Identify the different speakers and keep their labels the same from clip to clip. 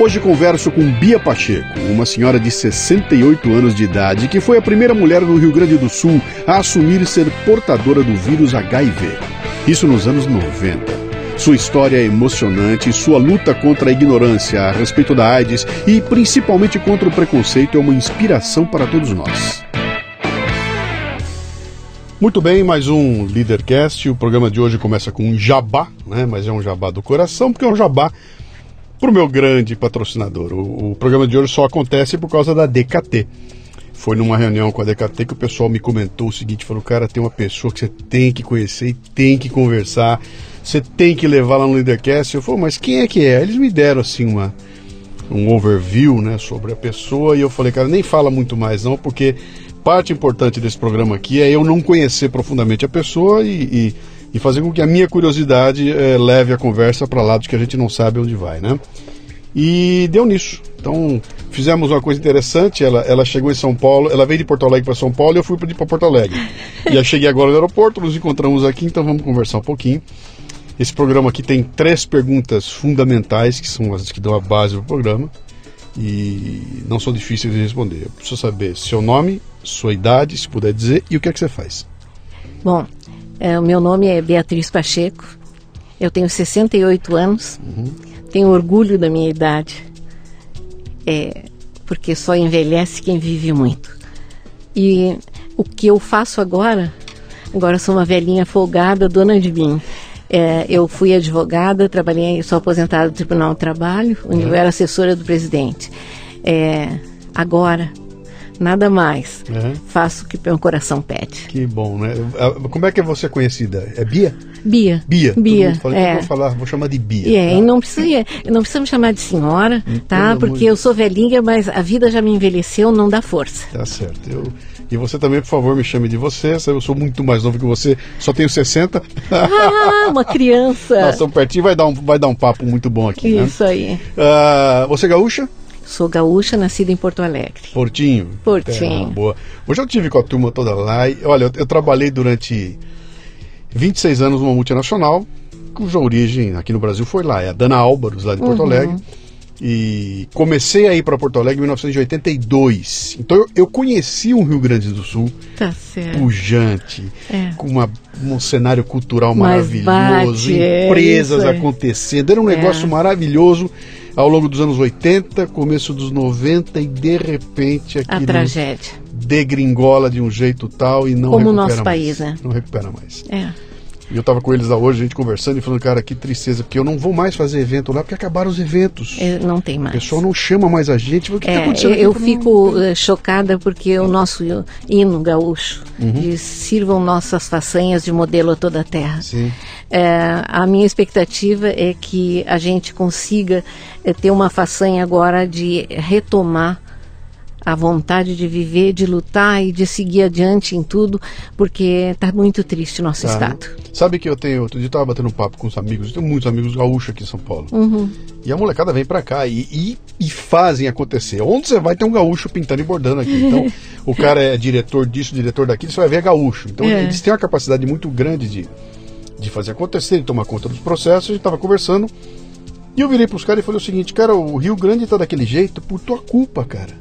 Speaker 1: Hoje converso com Bia Pacheco, uma senhora de 68 anos de idade que foi a primeira mulher no Rio Grande do Sul a assumir ser portadora do vírus HIV. Isso nos anos 90. Sua história é emocionante sua luta contra a ignorância a respeito da AIDS e principalmente contra o preconceito é uma inspiração para todos nós. Muito bem, mais um Leadercast. O programa de hoje começa com um jabá, né? mas é um jabá do coração, porque é um jabá para o meu grande patrocinador. O, o, programa de hoje só acontece por causa da DKT. Foi numa reunião com a DKT que o pessoal me comentou o seguinte: falou, cara, tem uma pessoa que você tem que conhecer e tem que conversar, você tem que levar lá no Leadercast. Eu falei, mas quem é que é? Eles me deram assim uma, um overview né, sobre a pessoa e eu falei, cara, nem fala muito mais não, porque parte importante desse programa aqui é eu não conhecer profundamente a pessoa e, e e fazer com que a minha curiosidade é, leve a conversa para lados que a gente não sabe onde vai, né? E deu nisso. Então, fizemos uma coisa interessante. Ela, ela chegou em São Paulo, ela veio de Porto Alegre para São Paulo e eu fui para Porto Alegre. e eu cheguei agora no aeroporto, nos encontramos aqui, então vamos conversar um pouquinho. Esse programa aqui tem três perguntas fundamentais, que são as que dão a base do programa. E não são difíceis de responder. Eu preciso saber seu nome, sua idade, se puder dizer, e o que é que você faz.
Speaker 2: Bom, é, o meu nome é Beatriz Pacheco, eu tenho 68 anos, uhum. tenho orgulho da minha idade, é, porque só envelhece quem vive muito. E o que eu faço agora, agora sou uma velhinha folgada, dona de mim. É, eu fui advogada, trabalhei, sou aposentada do Tribunal do Trabalho, onde uhum. eu era assessora do presidente. É, agora, nada mais. Uhum. Faço o que meu coração pede.
Speaker 1: Que bom, né? Ah, como é que você é conhecida? É Bia?
Speaker 2: Bia.
Speaker 1: Bia.
Speaker 2: Bia.
Speaker 1: Fala, é. Vou falar, vou chamar de Bia.
Speaker 2: É, tá? e não precisa, não precisa me chamar de senhora, hum, tá? Porque eu sou velhinha, mas a vida já me envelheceu, não dá força.
Speaker 1: Tá certo. Eu, e você também, por favor, me chame de você. Eu sou muito mais novo que você, só tenho 60.
Speaker 2: Ah, uma criança.
Speaker 1: Nós estamos pertinho, vai dar um, vai dar um papo muito bom aqui.
Speaker 2: Né? Isso
Speaker 1: né?
Speaker 2: aí.
Speaker 1: Uh, você é gaúcha?
Speaker 2: Sou gaúcha, nascida em Porto Alegre.
Speaker 1: Portinho?
Speaker 2: Portinho.
Speaker 1: boa. Hoje eu tive com a turma toda lá e, olha, eu, eu trabalhei durante 26 anos numa multinacional, cuja origem aqui no Brasil foi lá, é a Dana Álvaros, lá de Porto uhum. Alegre. E comecei a ir para Porto Alegre em 1982. Então eu, eu, conheci o Rio Grande do Sul.
Speaker 2: Tá certo.
Speaker 1: Pujante, é. com uma, um cenário cultural
Speaker 2: Mas
Speaker 1: maravilhoso,
Speaker 2: bate,
Speaker 1: empresas é acontecendo. Era um é. negócio maravilhoso ao longo dos anos 80, começo dos 90 e de repente
Speaker 2: aquilo a tragédia
Speaker 1: degringola de um jeito tal e não
Speaker 2: como
Speaker 1: o
Speaker 2: nosso
Speaker 1: mais.
Speaker 2: país, né?
Speaker 1: Não recupera mais.
Speaker 2: É.
Speaker 1: E eu estava com eles lá hoje, a gente conversando e falando, cara, que tristeza, porque eu não vou mais fazer evento lá, porque acabaram os eventos.
Speaker 2: É, não tem mais.
Speaker 1: O pessoal não chama mais a gente. O que
Speaker 2: é,
Speaker 1: tá acontecendo
Speaker 2: eu, eu fico não... Eh, chocada porque o nosso hino gaúcho uhum. diz, sirvam nossas façanhas de modelo a toda a terra.
Speaker 1: Sim.
Speaker 2: É, a minha expectativa é que a gente consiga é, ter uma façanha agora de retomar a vontade de viver, de lutar e de seguir adiante em tudo, porque está muito triste o nosso tá. estado.
Speaker 1: Sabe que eu tenho, outro dia estava batendo um papo com os amigos, eu tenho muitos amigos gaúchos aqui em São Paulo.
Speaker 2: Uhum.
Speaker 1: E a molecada vem para cá e, e, e, fazem acontecer. Onde você vai ter um gaúcho pintando e bordando aqui. Então, o cara é diretor disso, diretor daquilo, você vai ver gaúcho. Então, é. eles têm uma capacidade muito grande de, de fazer acontecer, de tomar conta dos processos. A gente estava conversando e eu virei para os caras e falei o seguinte, cara, o Rio Grande está daquele jeito por tua culpa, cara.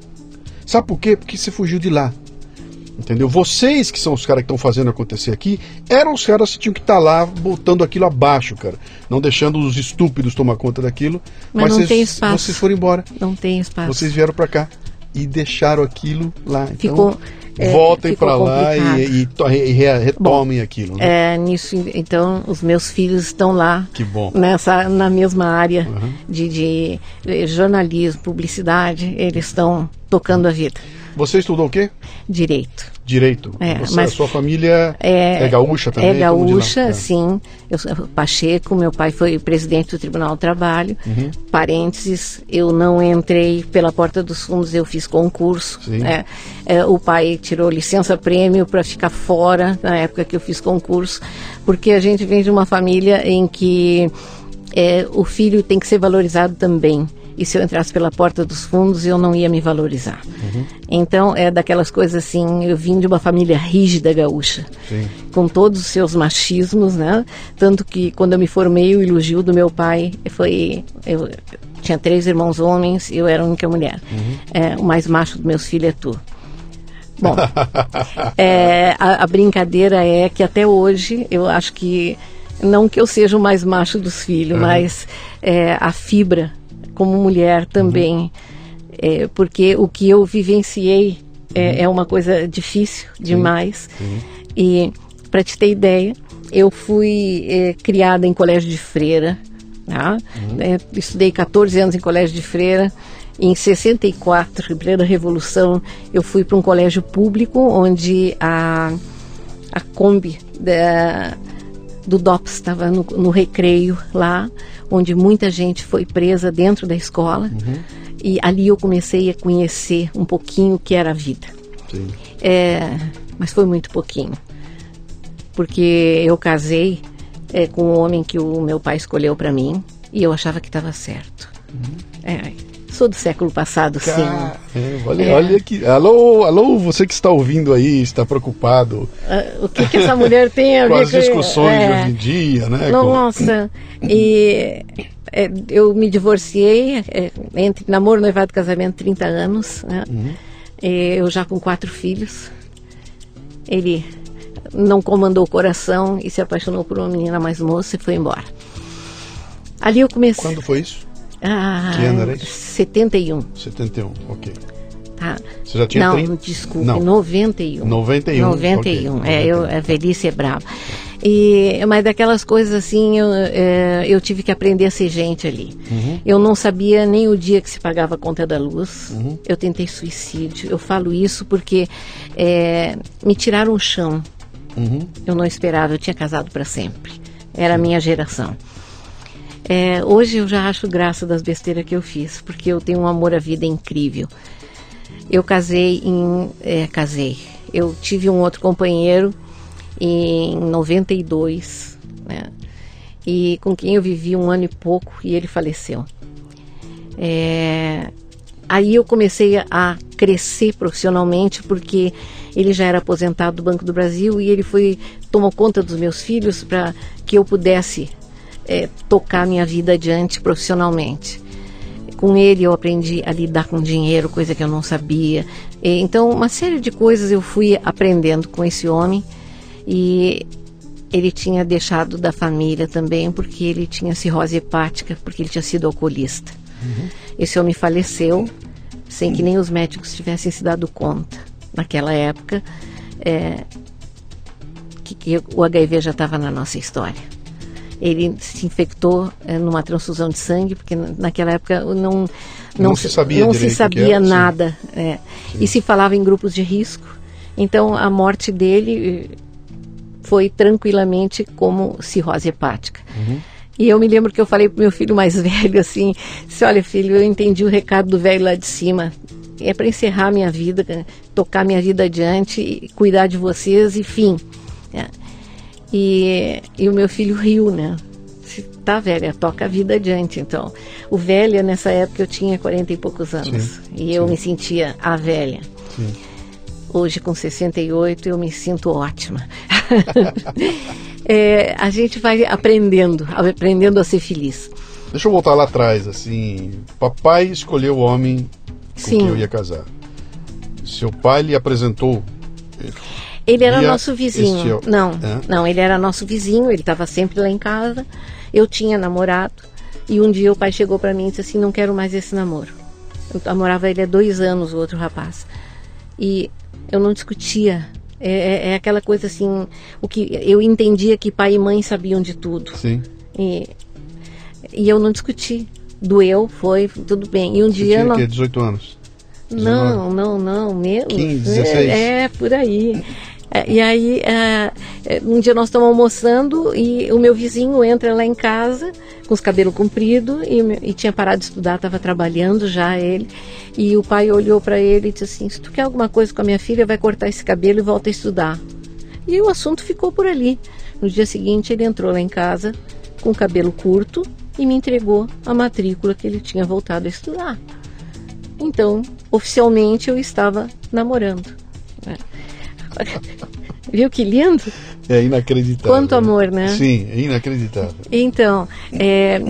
Speaker 1: Sabe por quê? Porque você fugiu de lá. Entendeu? Vocês que são os caras que estão fazendo acontecer aqui, eram os caras que tinham que estar tá lá botando aquilo abaixo, cara. Não deixando os estúpidos tomar conta daquilo.
Speaker 2: Mas, mas não vocês, tem espaço.
Speaker 1: Vocês foram embora.
Speaker 2: Não tem espaço.
Speaker 1: Vocês vieram para cá e deixaram aquilo lá.
Speaker 2: Então... Ficou é,
Speaker 1: voltem para lá e, e e re- retomem aquilo. Né?
Speaker 2: É, nisso, então, os meus filhos estão lá
Speaker 1: Que bom.
Speaker 2: nessa na mesma área
Speaker 1: Uhum.
Speaker 2: de, de, eh, jornalismo, publicidade, eles estão tocando a vida.
Speaker 1: Você estudou o quê?
Speaker 2: Direito.
Speaker 1: Direito.
Speaker 2: É,
Speaker 1: Você,
Speaker 2: mas-
Speaker 1: a sua família é, gaúcha também?
Speaker 2: É gaúcha,
Speaker 1: É.
Speaker 2: sim. Eu sou Pacheco, meu pai foi presidente do Tribunal do Trabalho.
Speaker 1: Uhum.
Speaker 2: Parênteses, eu não entrei pela porta dos fundos, eu fiz concurso.
Speaker 1: Sim.
Speaker 2: É, é, o pai tirou licença prêmio para ficar fora na época que eu fiz concurso, porque a gente vem de uma família em que é, o filho tem que ser valorizado também. E se eu entrasse pela porta dos fundos, eu não ia me valorizar.
Speaker 1: Uhum.
Speaker 2: Então, é daquelas coisas assim, eu vim de uma família rígida gaúcha
Speaker 1: Sim.
Speaker 2: com todos os seus machismos, né? Tanto que quando eu me formei, o elogio do meu pai foi. Eu tinha três irmãos homens e eu era a única mulher. É, o mais macho dos meus filhos é tu. Bom, é, a, a brincadeira é que até hoje eu acho que. Não que eu seja o mais macho dos filhos, mas é, a fibra como mulher também. É, porque o que eu vivenciei é, é uma coisa difícil demais. E para te ter ideia, eu fui eh, criada em colégio de freira. Tá? Eh, estudei 14 anos em colégio de freira. Em 64, em plena Revolução, eu fui para um colégio público onde a, a Kombi da, do DOPS estava no, no recreio lá, onde muita gente foi presa dentro da escola. E ali eu comecei a conhecer um pouquinho o que era a vida.
Speaker 1: Sim.
Speaker 2: É, mas foi muito pouquinho. Porque eu casei é, com um homem que o meu pai escolheu para mim e eu achava que estava certo. É, sou do século passado, sim.
Speaker 1: Caramba, olha,
Speaker 2: É.
Speaker 1: olha aqui. Alô, alô, você que está ouvindo aí, está preocupado
Speaker 2: Ah, o que, que essa mulher tem a
Speaker 1: com
Speaker 2: ver
Speaker 1: as discussões de
Speaker 2: é,
Speaker 1: hoje em dia, né? Com-
Speaker 2: Nossa, e é, eu me divorciei é, entre namoro, noivado e casamento 30 anos. Né? E eu já com quatro filhos. Ele não comandou o coração e se apaixonou por uma menina mais moça e foi embora. Ali eu comecei.
Speaker 1: Quando foi isso?
Speaker 2: Ah,
Speaker 1: Que ano era isso?
Speaker 2: 71.
Speaker 1: 71, ok.
Speaker 2: Tá.
Speaker 1: Você já tinha
Speaker 2: não,
Speaker 1: 30?
Speaker 2: desculpe,
Speaker 1: Não.
Speaker 2: 91.
Speaker 1: 91,
Speaker 2: 91.
Speaker 1: ok.
Speaker 2: É, eu, a velhice é brava. E, mas daquelas coisas assim, eu, é, eu tive que aprender a ser gente ali.
Speaker 1: Uhum.
Speaker 2: Eu não sabia nem o dia que se pagava a conta da luz.
Speaker 1: Uhum.
Speaker 2: Eu tentei suicídio. Eu falo isso porque é, me tiraram o chão.
Speaker 1: Uhum.
Speaker 2: Eu não esperava, eu tinha casado para sempre. Era a minha geração. É, hoje eu já acho graça das besteiras que eu fiz, porque eu tenho um amor à vida incrível. Eu casei em. é, casei. Eu tive um outro companheiro em 92, né? E com quem eu vivi um ano e pouco e ele faleceu. É, aí eu comecei a crescer profissionalmente porque ele já era aposentado do Banco do Brasil e ele foi tomou conta dos meus filhos para que eu pudesse é, tocar minha vida adiante profissionalmente. Com ele eu aprendi a lidar com dinheiro, coisa que eu não sabia. E, então, uma série de coisas eu fui aprendendo com esse homem e ele tinha deixado da família também porque ele tinha cirrose hepática, porque ele tinha sido alcoolista. Esse homem faleceu sem que nem os médicos tivessem se dado conta. Naquela época, é, que, que o HIV já estava na nossa história. Ele se infectou é, numa transfusão de sangue, porque na- naquela época não, não,
Speaker 1: Não se sabia
Speaker 2: não se sabia
Speaker 1: era,
Speaker 2: nada. é. E se falava em grupos de risco. Então a morte dele eh, foi tranquilamente como cirrose hepática. E eu me lembro que eu falei pro meu filho mais velho assim, disse, olha filho, eu entendi o recado do velho lá de cima. É para encerrar minha vida, tocar minha vida adiante, cuidar de vocês e fim. É. E, e o meu filho riu, né? Disse, Tá, velha, toca a vida adiante. Então, o velha, nessa época, eu tinha 40 e poucos anos.
Speaker 1: Sim,
Speaker 2: e eu
Speaker 1: sim.
Speaker 2: me sentia a velha.
Speaker 1: Sim.
Speaker 2: Hoje, com 68, eu me sinto ótima. É, a gente vai aprendendo, aprendendo a ser feliz.
Speaker 1: Deixa eu voltar lá atrás, assim. Papai escolheu o homem com
Speaker 2: Sim.
Speaker 1: quem eu ia casar. Seu pai lhe apresentou.
Speaker 2: Ele era nosso vizinho.
Speaker 1: este-
Speaker 2: Não,
Speaker 1: É?
Speaker 2: não, ele era nosso vizinho, ele estava sempre lá em casa. Eu tinha namorado. E um dia o pai chegou para mim e disse assim: Não quero mais esse namoro. Eu namorava ele há dois anos, o outro rapaz. E eu não discutia. É, é, é aquela coisa assim, o que eu entendia que pai e mãe sabiam de tudo.
Speaker 1: Sim.
Speaker 2: E, e eu não discuti. Doeu, foi, tudo bem. E um
Speaker 1: Você
Speaker 2: dia.
Speaker 1: tinha
Speaker 2: não-
Speaker 1: que 18 anos.
Speaker 2: não, não, não, meu.
Speaker 1: 15, 16?
Speaker 2: É, é, por aí. É, E aí, é, é, um dia nós estamos almoçando e o meu vizinho entra lá em casa com os cabelos compridos e, e tinha parado de estudar, estava trabalhando já ele. E o pai olhou para ele e disse assim: Se tu quer alguma coisa com a minha filha, vai cortar esse cabelo e volta a estudar. E o assunto ficou por ali. No dia seguinte, ele entrou lá em casa com o cabelo curto e me entregou a matrícula que ele tinha voltado a estudar. Então, oficialmente eu estava namorando. Viu que lindo?
Speaker 1: É inacreditável.
Speaker 2: Quanto amor, né?
Speaker 1: Sim, é inacreditável.
Speaker 2: Então, é,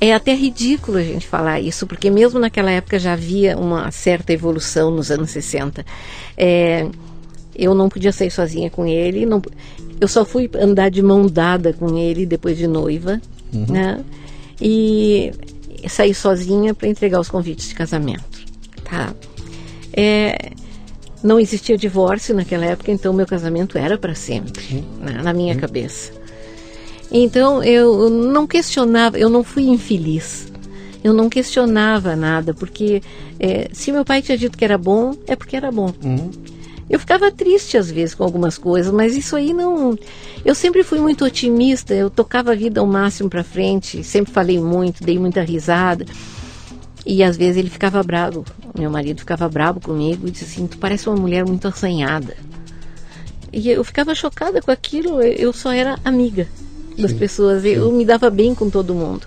Speaker 2: é até ridículo a gente falar isso, porque mesmo naquela época já havia uma certa evolução nos anos 60. É, eu não podia sair sozinha com ele, não, eu só fui andar de mão dada com ele depois de noiva, né? E sair sozinha para entregar os convites de casamento, tá? É, não existia divórcio naquela época, então meu casamento era para sempre, né, na minha cabeça. Então eu não questionava, eu não fui infeliz. Eu não questionava nada, porque eh, se meu pai tinha dito que era bom, é porque era bom.
Speaker 1: Uhum.
Speaker 2: Eu ficava triste às vezes com algumas coisas, mas isso aí não. Eu sempre fui muito otimista, eu tocava a vida ao máximo para frente, sempre falei muito, dei muita risada. E às vezes ele ficava bravo, meu marido ficava bravo comigo e disse assim: Tu parece uma mulher muito assanhada. E eu ficava chocada com aquilo, eu- só era amiga das
Speaker 1: Sim,
Speaker 2: pessoas, eu me dava bem com todo mundo.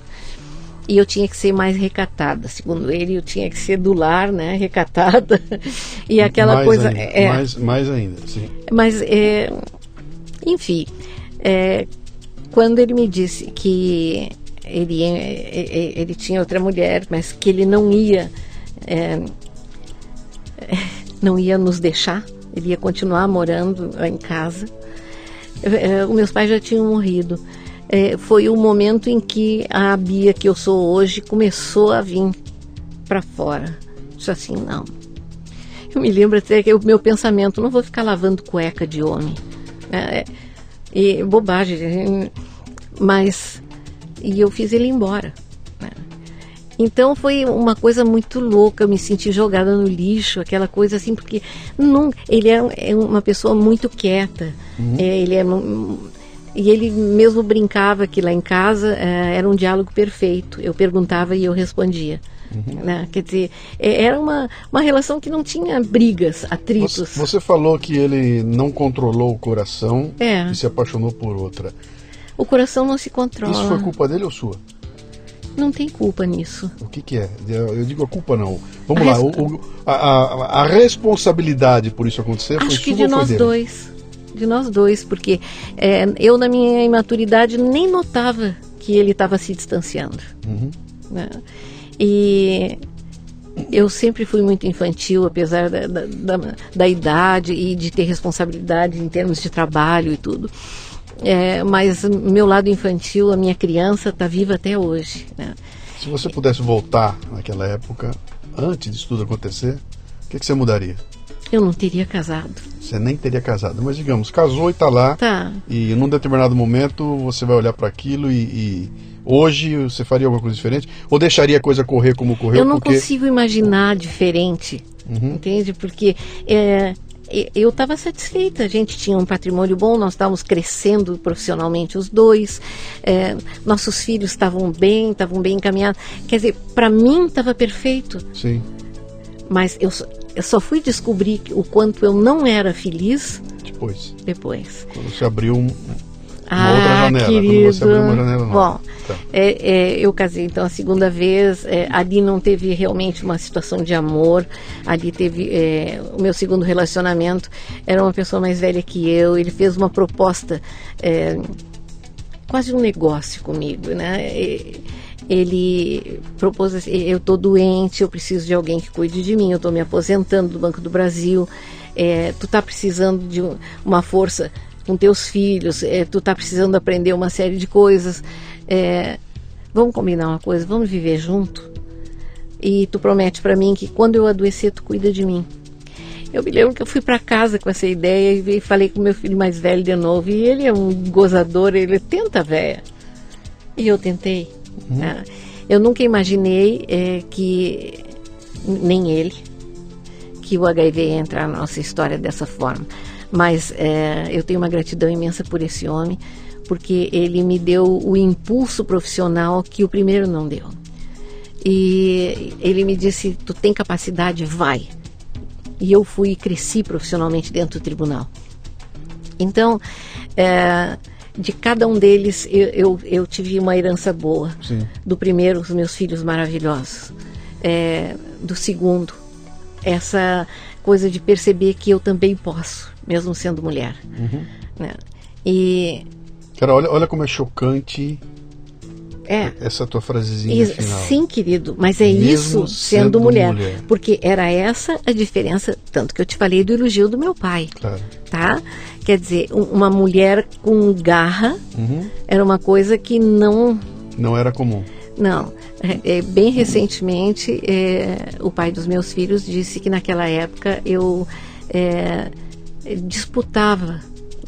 Speaker 2: E eu tinha que ser mais recatada, segundo ele, eu tinha que ser do lar, né, recatada. E aquela
Speaker 1: mais
Speaker 2: coisa.
Speaker 1: Ainda,
Speaker 2: é,
Speaker 1: mais, mais ainda, sim.
Speaker 2: mas, é, enfim, é, quando ele me disse que ele, é, é, ele tinha outra mulher, mas que ele não ia, é, é, não ia nos deixar, ele ia continuar morando em casa. É, os meus pais já tinham morrido. É, foi o momento em que a Bia que eu sou hoje começou a vir para fora. Disse assim, não, eu me lembro até que o meu pensamento, não vou ficar lavando cueca de homem. né? e bobagem. Mas. E eu fiz ele embora. né? Então foi uma coisa muito louca, eu me senti jogada no lixo, aquela coisa assim, porque não, ele é, é uma pessoa muito quieta. É, ele é. E ele mesmo brincava que lá em casa eh, era um diálogo perfeito. Eu perguntava e eu respondia. né? Quer dizer, é- era uma, uma relação que não tinha brigas, atritos.
Speaker 1: Você, você falou que ele não controlou o coração
Speaker 2: É.
Speaker 1: e se apaixonou por outra.
Speaker 2: O coração não se controla.
Speaker 1: Isso foi culpa dele ou sua?
Speaker 2: Não tem culpa nisso.
Speaker 1: O que, que é? Eu digo a culpa não. Vamos
Speaker 2: A
Speaker 1: lá,
Speaker 2: res-
Speaker 1: o- a, a- a responsabilidade por isso acontecer foi
Speaker 2: Acho que
Speaker 1: sua
Speaker 2: de
Speaker 1: ou foi
Speaker 2: nós dois. De nós dois, porque é, eu, na minha imaturidade, nem notava que ele estava se distanciando.
Speaker 1: Uhum.
Speaker 2: né? E eu sempre fui muito infantil, apesar da, da, da- da idade e de ter responsabilidade em termos de trabalho e tudo. É, mas meu lado infantil, a minha criança, está viva até hoje. né?
Speaker 1: Se você pudesse voltar naquela época, antes disso tudo acontecer, o que, que você mudaria?
Speaker 2: Eu não teria casado.
Speaker 1: Você nem teria casado, mas digamos, casou e está lá,
Speaker 2: Tá.
Speaker 1: e num determinado momento você vai olhar para aquilo e, e hoje você faria alguma coisa diferente? Ou deixaria a coisa correr como correu?
Speaker 2: Eu não
Speaker 1: porque...
Speaker 2: consigo imaginar diferente,
Speaker 1: Uhum.
Speaker 2: entende? Porque é, eu estava satisfeita. A gente tinha um patrimônio bom, nós estávamos crescendo profissionalmente os dois, é, nossos filhos estavam bem, estavam bem encaminhados. Quer dizer, para mim estava perfeito,
Speaker 1: Sim,
Speaker 2: mas eu, só- eu só fui descobrir o quanto eu não era feliz
Speaker 1: depois.
Speaker 2: depois.
Speaker 1: Quando você abriu um,
Speaker 2: Ah,
Speaker 1: outra janela,
Speaker 2: querido.
Speaker 1: você abriu uma janela nova.
Speaker 2: Bom,
Speaker 1: Tá.
Speaker 2: é, é, eu casei então a segunda vez. é, ali não teve realmente uma situação de amor. Ali teve é, o meu segundo relacionamento. Era uma pessoa mais velha que eu. Ele fez uma proposta, é, quase um negócio comigo, né? Ele propôs assim, eu estou doente, eu preciso de alguém que cuide de mim, eu estou me aposentando do Banco do Brasil, é, tu está precisando de um- uma força com teus filhos, é, tu está precisando aprender uma série de coisas. é, vamos combinar uma coisa, vamos viver junto? E tu promete para mim que quando eu adoecer, tu cuida de mim. Eu me lembro que eu fui para casa com essa ideia e falei com meu filho mais velho de novo. E ele é um gozador, ele tenta, véia. E eu tentei. Uhum. Né? Eu nunca imaginei é, que, nem ele, que o HIV ia entrar na nossa história dessa forma. Mas é, eu tenho uma gratidão imensa por esse homem, porque ele me deu o impulso profissional que o primeiro não deu. E ele me disse: Tu tem capacidade, vai. E eu fui e cresci profissionalmente dentro do tribunal. Então, é, de cada um deles, eu, eu, eu, tive uma herança boa. Sim. Do primeiro, os meus filhos maravilhosos. É, do segundo, essa coisa de perceber que eu também posso, mesmo sendo mulher. Uhum. Né? E.
Speaker 1: Cara, olha, olha como é chocante é. Essa tua frasezinha
Speaker 2: final. Sim, querido, mas é Mesmo isso sendo, sendo mulher, mulher, Porque era essa a diferença, tanto que eu te falei do elogio do meu pai. Claro. Tá? Quer dizer, uma mulher com garra uhum. era uma coisa que não.
Speaker 1: Não era comum.
Speaker 2: Não. É, é, bem recentemente, é, o pai dos meus filhos disse que naquela época eu é, disputava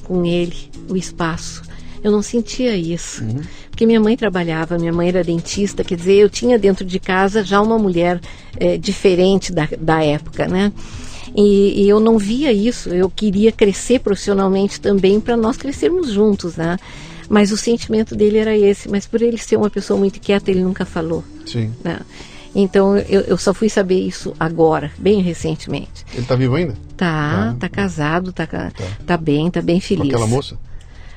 Speaker 2: com ele o espaço. Eu não sentia isso. Uhum porque minha mãe trabalhava, minha mãe era dentista, quer dizer, eu tinha dentro de casa já uma mulher é, diferente da, da época, né? E, e, eu não via isso, eu queria crescer profissionalmente também para nós crescermos juntos, né? Mas o sentimento dele era esse, mas por ele ser uma pessoa muito quieta, ele nunca falou.
Speaker 1: Sim.
Speaker 2: Né? Então eu, eu, só fui saber isso agora, bem recentemente.
Speaker 1: Ele está vivo ainda?
Speaker 2: Tá, ah, tá casado, tá, tá, tá bem, tá bem feliz. Com
Speaker 1: aquela moça?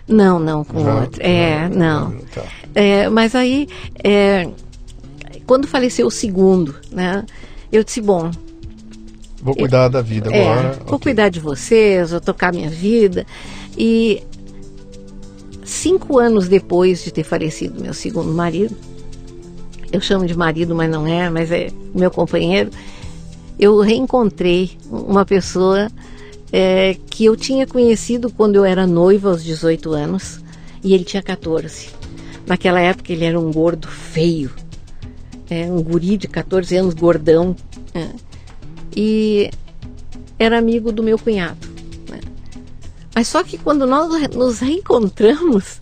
Speaker 2: Não, não, com já, outra. É, não. Tá. É, mas aí, é, quando faleceu o segundo, né? Eu disse, bom.
Speaker 1: Vou cuidar da vida é, agora.
Speaker 2: Vou okay. cuidar de vocês, vou tocar minha vida. E cinco anos depois de ter falecido meu segundo marido, eu chamo de marido, mas não é, mas é meu companheiro, eu reencontrei uma pessoa é, que eu tinha conhecido quando eu era noiva aos 18 anos e ele tinha 14. Naquela época ele era um gordo feio, é, um guri de 14 anos, gordão, é, e era amigo do meu cunhado. Né? Mas só que quando nós nos reencontramos,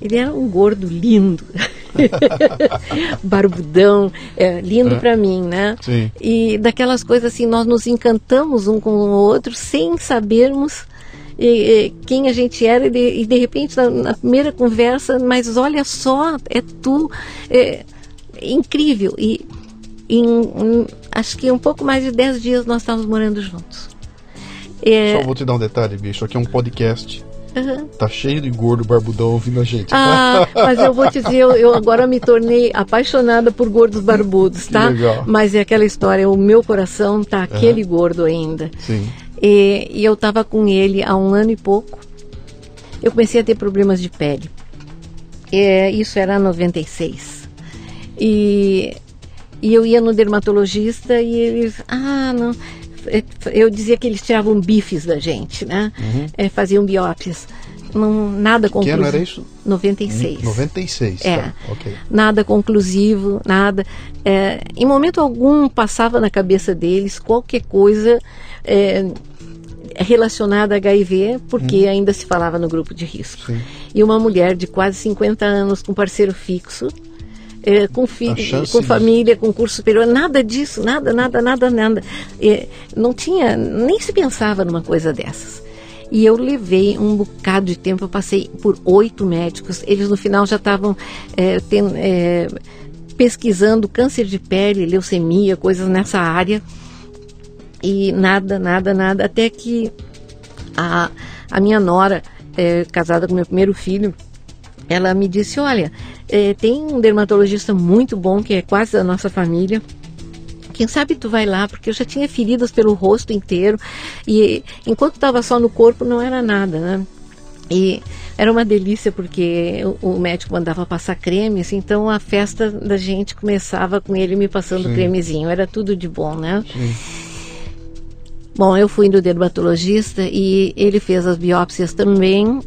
Speaker 2: ele era um gordo lindo. barbudão, é, lindo é. para mim, né?
Speaker 1: Sim.
Speaker 2: E daquelas coisas assim, nós nos encantamos um com o outro sem sabermos e, e, quem a gente era e de, e de repente na, na, primeira conversa, mas olha só, é tu, é, é incrível. E em, em, acho que um pouco mais de 10 dias nós estávamos morando juntos.
Speaker 1: É... Só vou te dar um detalhe, bicho. Aqui é um podcast. Uhum. Tá cheio de gordo barbudão ouvindo a gente.
Speaker 2: Ah, mas eu vou te dizer, eu, eu, agora me tornei apaixonada por gordos barbudos, tá?
Speaker 1: Legal.
Speaker 2: Mas é aquela história, o meu coração tá aquele uhum. gordo ainda.
Speaker 1: Sim.
Speaker 2: E, e eu tava com ele há um ano e pouco. Eu comecei a ter problemas de pele. É, isso era 96. E, e eu ia no dermatologista e eles, ah, não, eu dizia que eles tiravam bifes da gente, né? Uhum. É, faziam biópsias. Não, nada conclusivo.
Speaker 1: Que ano era isso?
Speaker 2: 96.
Speaker 1: 96,
Speaker 2: é.
Speaker 1: Tá. Okay.
Speaker 2: Nada conclusivo, nada. É, em momento algum passava na cabeça deles qualquer coisa é, relacionada a HIV, porque hum. ainda se falava no grupo de risco. Sim. E uma mulher de quase 50 anos com parceiro fixo, é, com filho, com família, com curso superior, nada disso, nada, nada, nada, nada. É, não tinha, nem se pensava numa coisa dessas. E eu levei um bocado de tempo, eu passei por oito médicos, eles no final já estavam é, é, pesquisando câncer de pele, leucemia, coisas nessa área. E nada, nada, nada, até que a, a minha nora, é, casada com meu primeiro filho, ela me disse: Olha, é, tem um dermatologista muito bom que é quase da nossa família. Quem sabe tu vai lá, porque eu já tinha feridas pelo rosto inteiro e enquanto estava só no corpo não era nada, né? E era uma delícia porque o, o médico mandava passar cremes, então a festa da gente começava com ele me passando Sim. cremezinho, era tudo de bom, né? Sim. Bom, eu fui no dermatologista e ele fez as biópsias também.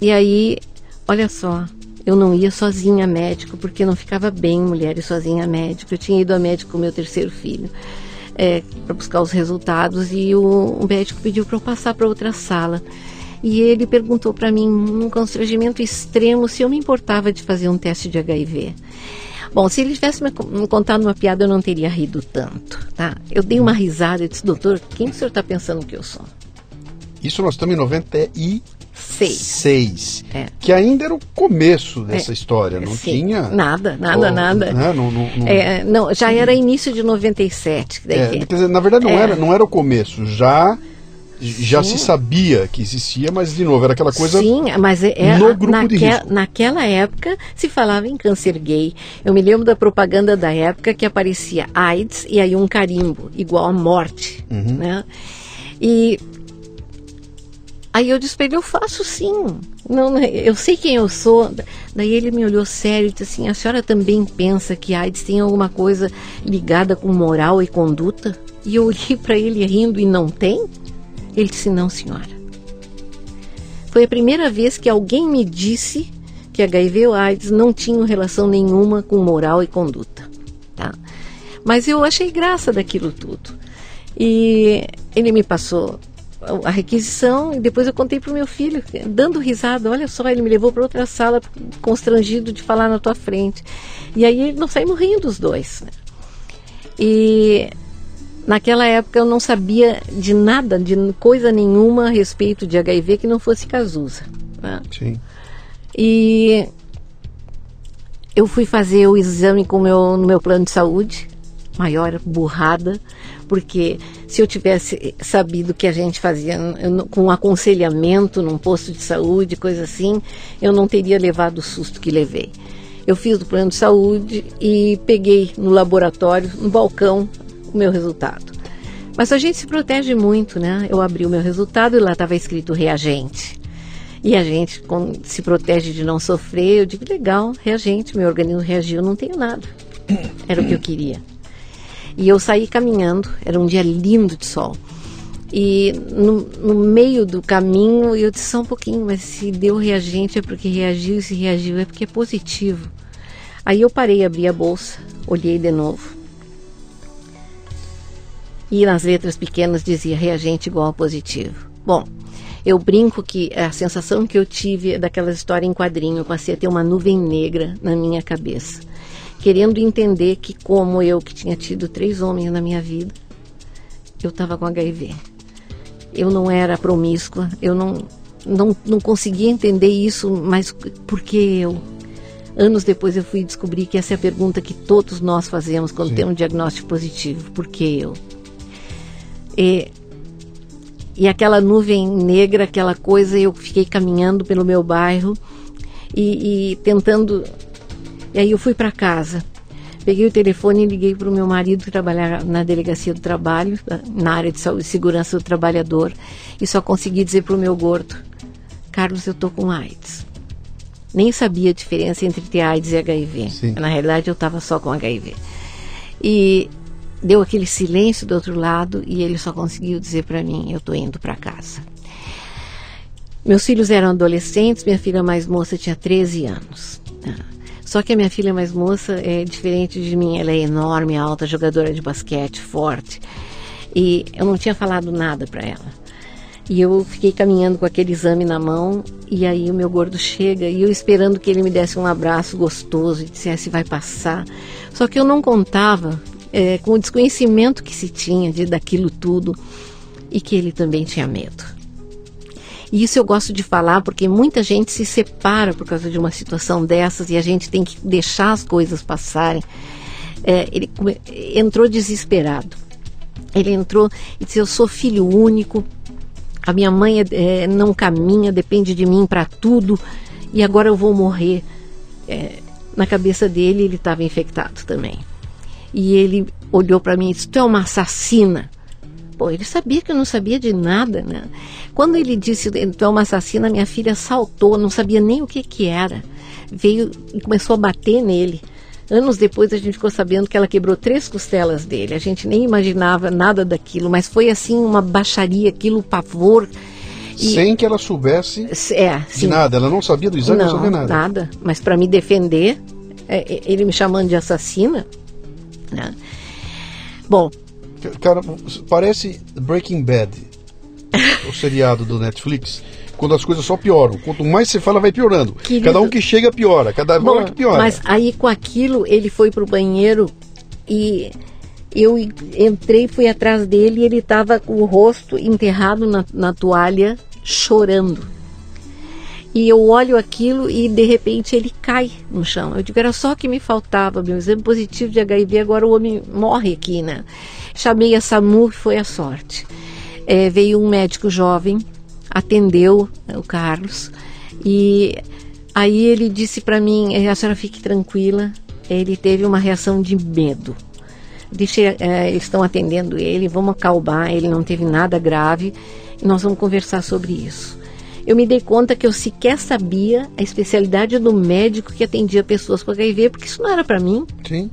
Speaker 2: E aí Olha só, eu não ia sozinha a médico, porque não ficava bem mulher ir sozinha a médico. Eu tinha ido a médico com meu terceiro filho. é, para buscar os resultados e o, o médico pediu para eu passar para outra sala. E ele perguntou para mim, num constrangimento extremo, se eu me importava de fazer um teste de HIV. Bom, se ele tivesse me contado uma piada, eu não teria rido tanto, tá? Eu dei uma risada e disse, doutor, quem o senhor está pensando que eu sou?
Speaker 1: Isso nós estamos em 96.
Speaker 2: Seis. É.
Speaker 1: Que ainda era o começo dessa é. história, não
Speaker 2: Sim.
Speaker 1: tinha.
Speaker 2: Nada, nada, nada.
Speaker 1: Né? Não, não, não...
Speaker 2: É, não, já era início de 97. Daí
Speaker 1: É,
Speaker 2: que-
Speaker 1: quer dizer, na verdade não,
Speaker 2: É.
Speaker 1: era, não era o começo, já, já
Speaker 2: Sim.
Speaker 1: se sabia que existia, mas de novo, era aquela coisa.
Speaker 2: Sim, mas é, é-
Speaker 1: no grupo de
Speaker 2: naque-
Speaker 1: risco.
Speaker 2: naquela época se falava em câncer gay. Eu me lembro da propaganda da época que aparecia AIDS e aí um carimbo, igual a morte.
Speaker 1: Uhum.
Speaker 2: Né? E aí eu disse pra ele, eu faço sim. Não, eu sei quem eu sou. Daí ele me olhou sério e disse assim, a senhora também pensa que AIDS tem alguma coisa ligada com moral e conduta? E eu olhei para ele rindo e não tem? Ele disse, não, senhora. Foi a primeira vez que alguém me disse que HIV ou AIDS não tinham relação nenhuma com moral e conduta. Tá? Mas eu achei graça daquilo tudo. E ele me passou a requisição e depois eu contei para o meu filho, dando risada. Olha só, ele me levou para outra sala, constrangido de falar na tua frente. E aí nós saímos rindo os dois. né? E naquela época eu não sabia de nada, de coisa nenhuma a respeito de HIV que não fosse Cazuza. né?
Speaker 1: Sim.
Speaker 2: E eu fui fazer o exame com meu, no meu plano de saúde, maior burrada, porque se eu tivesse sabido que a gente fazia eu com aconselhamento num posto de saúde, coisa assim, eu não teria levado o susto que levei. Eu fiz do plano de saúde e peguei no laboratório, no balcão, o meu resultado. Mas a gente se protege muito, né? Eu abri o meu resultado e lá estava escrito reagente. E a gente se protege de não sofrer. Eu digo, legal, reagente, meu organismo reagiu, não tenho nada. Era o que eu queria. E eu saí caminhando, era um dia lindo de sol. E no, no meio do caminho eu disse só um pouquinho, mas se deu reagente é porque reagiu, e se reagiu é porque é positivo. Aí eu parei, abri a bolsa, olhei de novo. E nas letras pequenas dizia reagente igual a positivo. Bom, eu brinco que a sensação que eu tive é daquela história em quadrinho. Eu passei a ter uma nuvem negra na minha cabeça, querendo entender que, como eu, que tinha tido três homens na minha vida, eu estava com HIV. Eu não era promíscua, eu não, não, não conseguia entender isso, mas por que eu? Anos depois eu fui descobrir que essa é a pergunta que todos nós fazemos quando
Speaker 1: Sim.
Speaker 2: temos um diagnóstico positivo: por que eu? E, e aquela nuvem negra, aquela coisa, eu fiquei caminhando pelo meu bairro e, e tentando. E aí eu fui para casa. Peguei o telefone e liguei para o meu marido que trabalhava na delegacia do trabalho, na área de saúde e segurança do trabalhador, e só consegui dizer para o meu gordo: Carlos, eu tô com AIDS. Nem sabia a diferença entre ter AIDS e HIV.
Speaker 1: Sim.
Speaker 2: Na realidade, eu estava só com HIV. E deu aquele silêncio do outro lado e ele só conseguiu dizer para mim: eu tô indo para casa. Meus filhos eram adolescentes, minha filha mais moça tinha 13 anos. Só que a minha filha mais moça é diferente de mim, ela é enorme, alta, jogadora de basquete, forte. E eu não tinha falado nada para ela. E eu fiquei caminhando com aquele exame na mão, e aí o meu gordo chega, e eu esperando que ele me desse um abraço gostoso e dissesse vai passar. Só que eu não contava eh, com o desconhecimento que se tinha de daquilo tudo, e que ele também tinha medo. E isso eu gosto de falar porque muita gente se separa por causa de uma situação dessas e a gente tem que deixar as coisas passarem. É, ele entrou desesperado. Ele entrou e disse: Eu sou filho único, a minha mãe é, é, não caminha, depende de mim para tudo e agora eu vou morrer. É, na cabeça dele, ele estava infectado também. E ele olhou para mim e disse: Tu é uma assassina. Pô, ele sabia que eu não sabia de nada, né? Quando ele disse, é uma assassina, minha filha saltou, não sabia nem o que que era. Veio e começou a bater nele. Anos depois a gente ficou sabendo que ela quebrou três costelas dele. A gente nem imaginava nada daquilo, mas foi assim uma baixaria, aquilo, pavor. E-
Speaker 1: Sem que ela soubesse
Speaker 2: É,
Speaker 1: de
Speaker 2: sim.
Speaker 1: nada. Ela não sabia do exame, não,
Speaker 2: Não,
Speaker 1: sabia nada.
Speaker 2: Mas para me defender, é, é, ele me chamando de assassina. né? Bom,
Speaker 1: Cara, parece Breaking Bad, o seriado do Netflix. Quando as coisas só pioram. Quanto mais você fala, vai piorando.
Speaker 2: Querido-
Speaker 1: Cada um que chega piora. Cada
Speaker 2: Bom,
Speaker 1: hora que piora.
Speaker 2: mas aí com aquilo ele foi pro banheiro e eu en- entrei, fui atrás dele e ele estava com o rosto enterrado na, na toalha, chorando. E eu olho aquilo e de repente ele cai no chão. Eu digo, era só o que me faltava, meu exame positivo de HIV, agora o homem morre aqui, né? Chamei a SAMU, foi a sorte. É, veio um médico jovem, atendeu né, o Carlos, e aí ele disse para mim, "Eh, a senhora fique tranquila, ele teve uma reação de medo. Eh, eles estão atendendo ele, vamos acalmar, ele não teve nada grave, e nós vamos conversar sobre isso. Eu me dei conta que eu sequer sabia a especialidade do médico que atendia pessoas com HIV, porque isso não era para mim.
Speaker 1: Sim.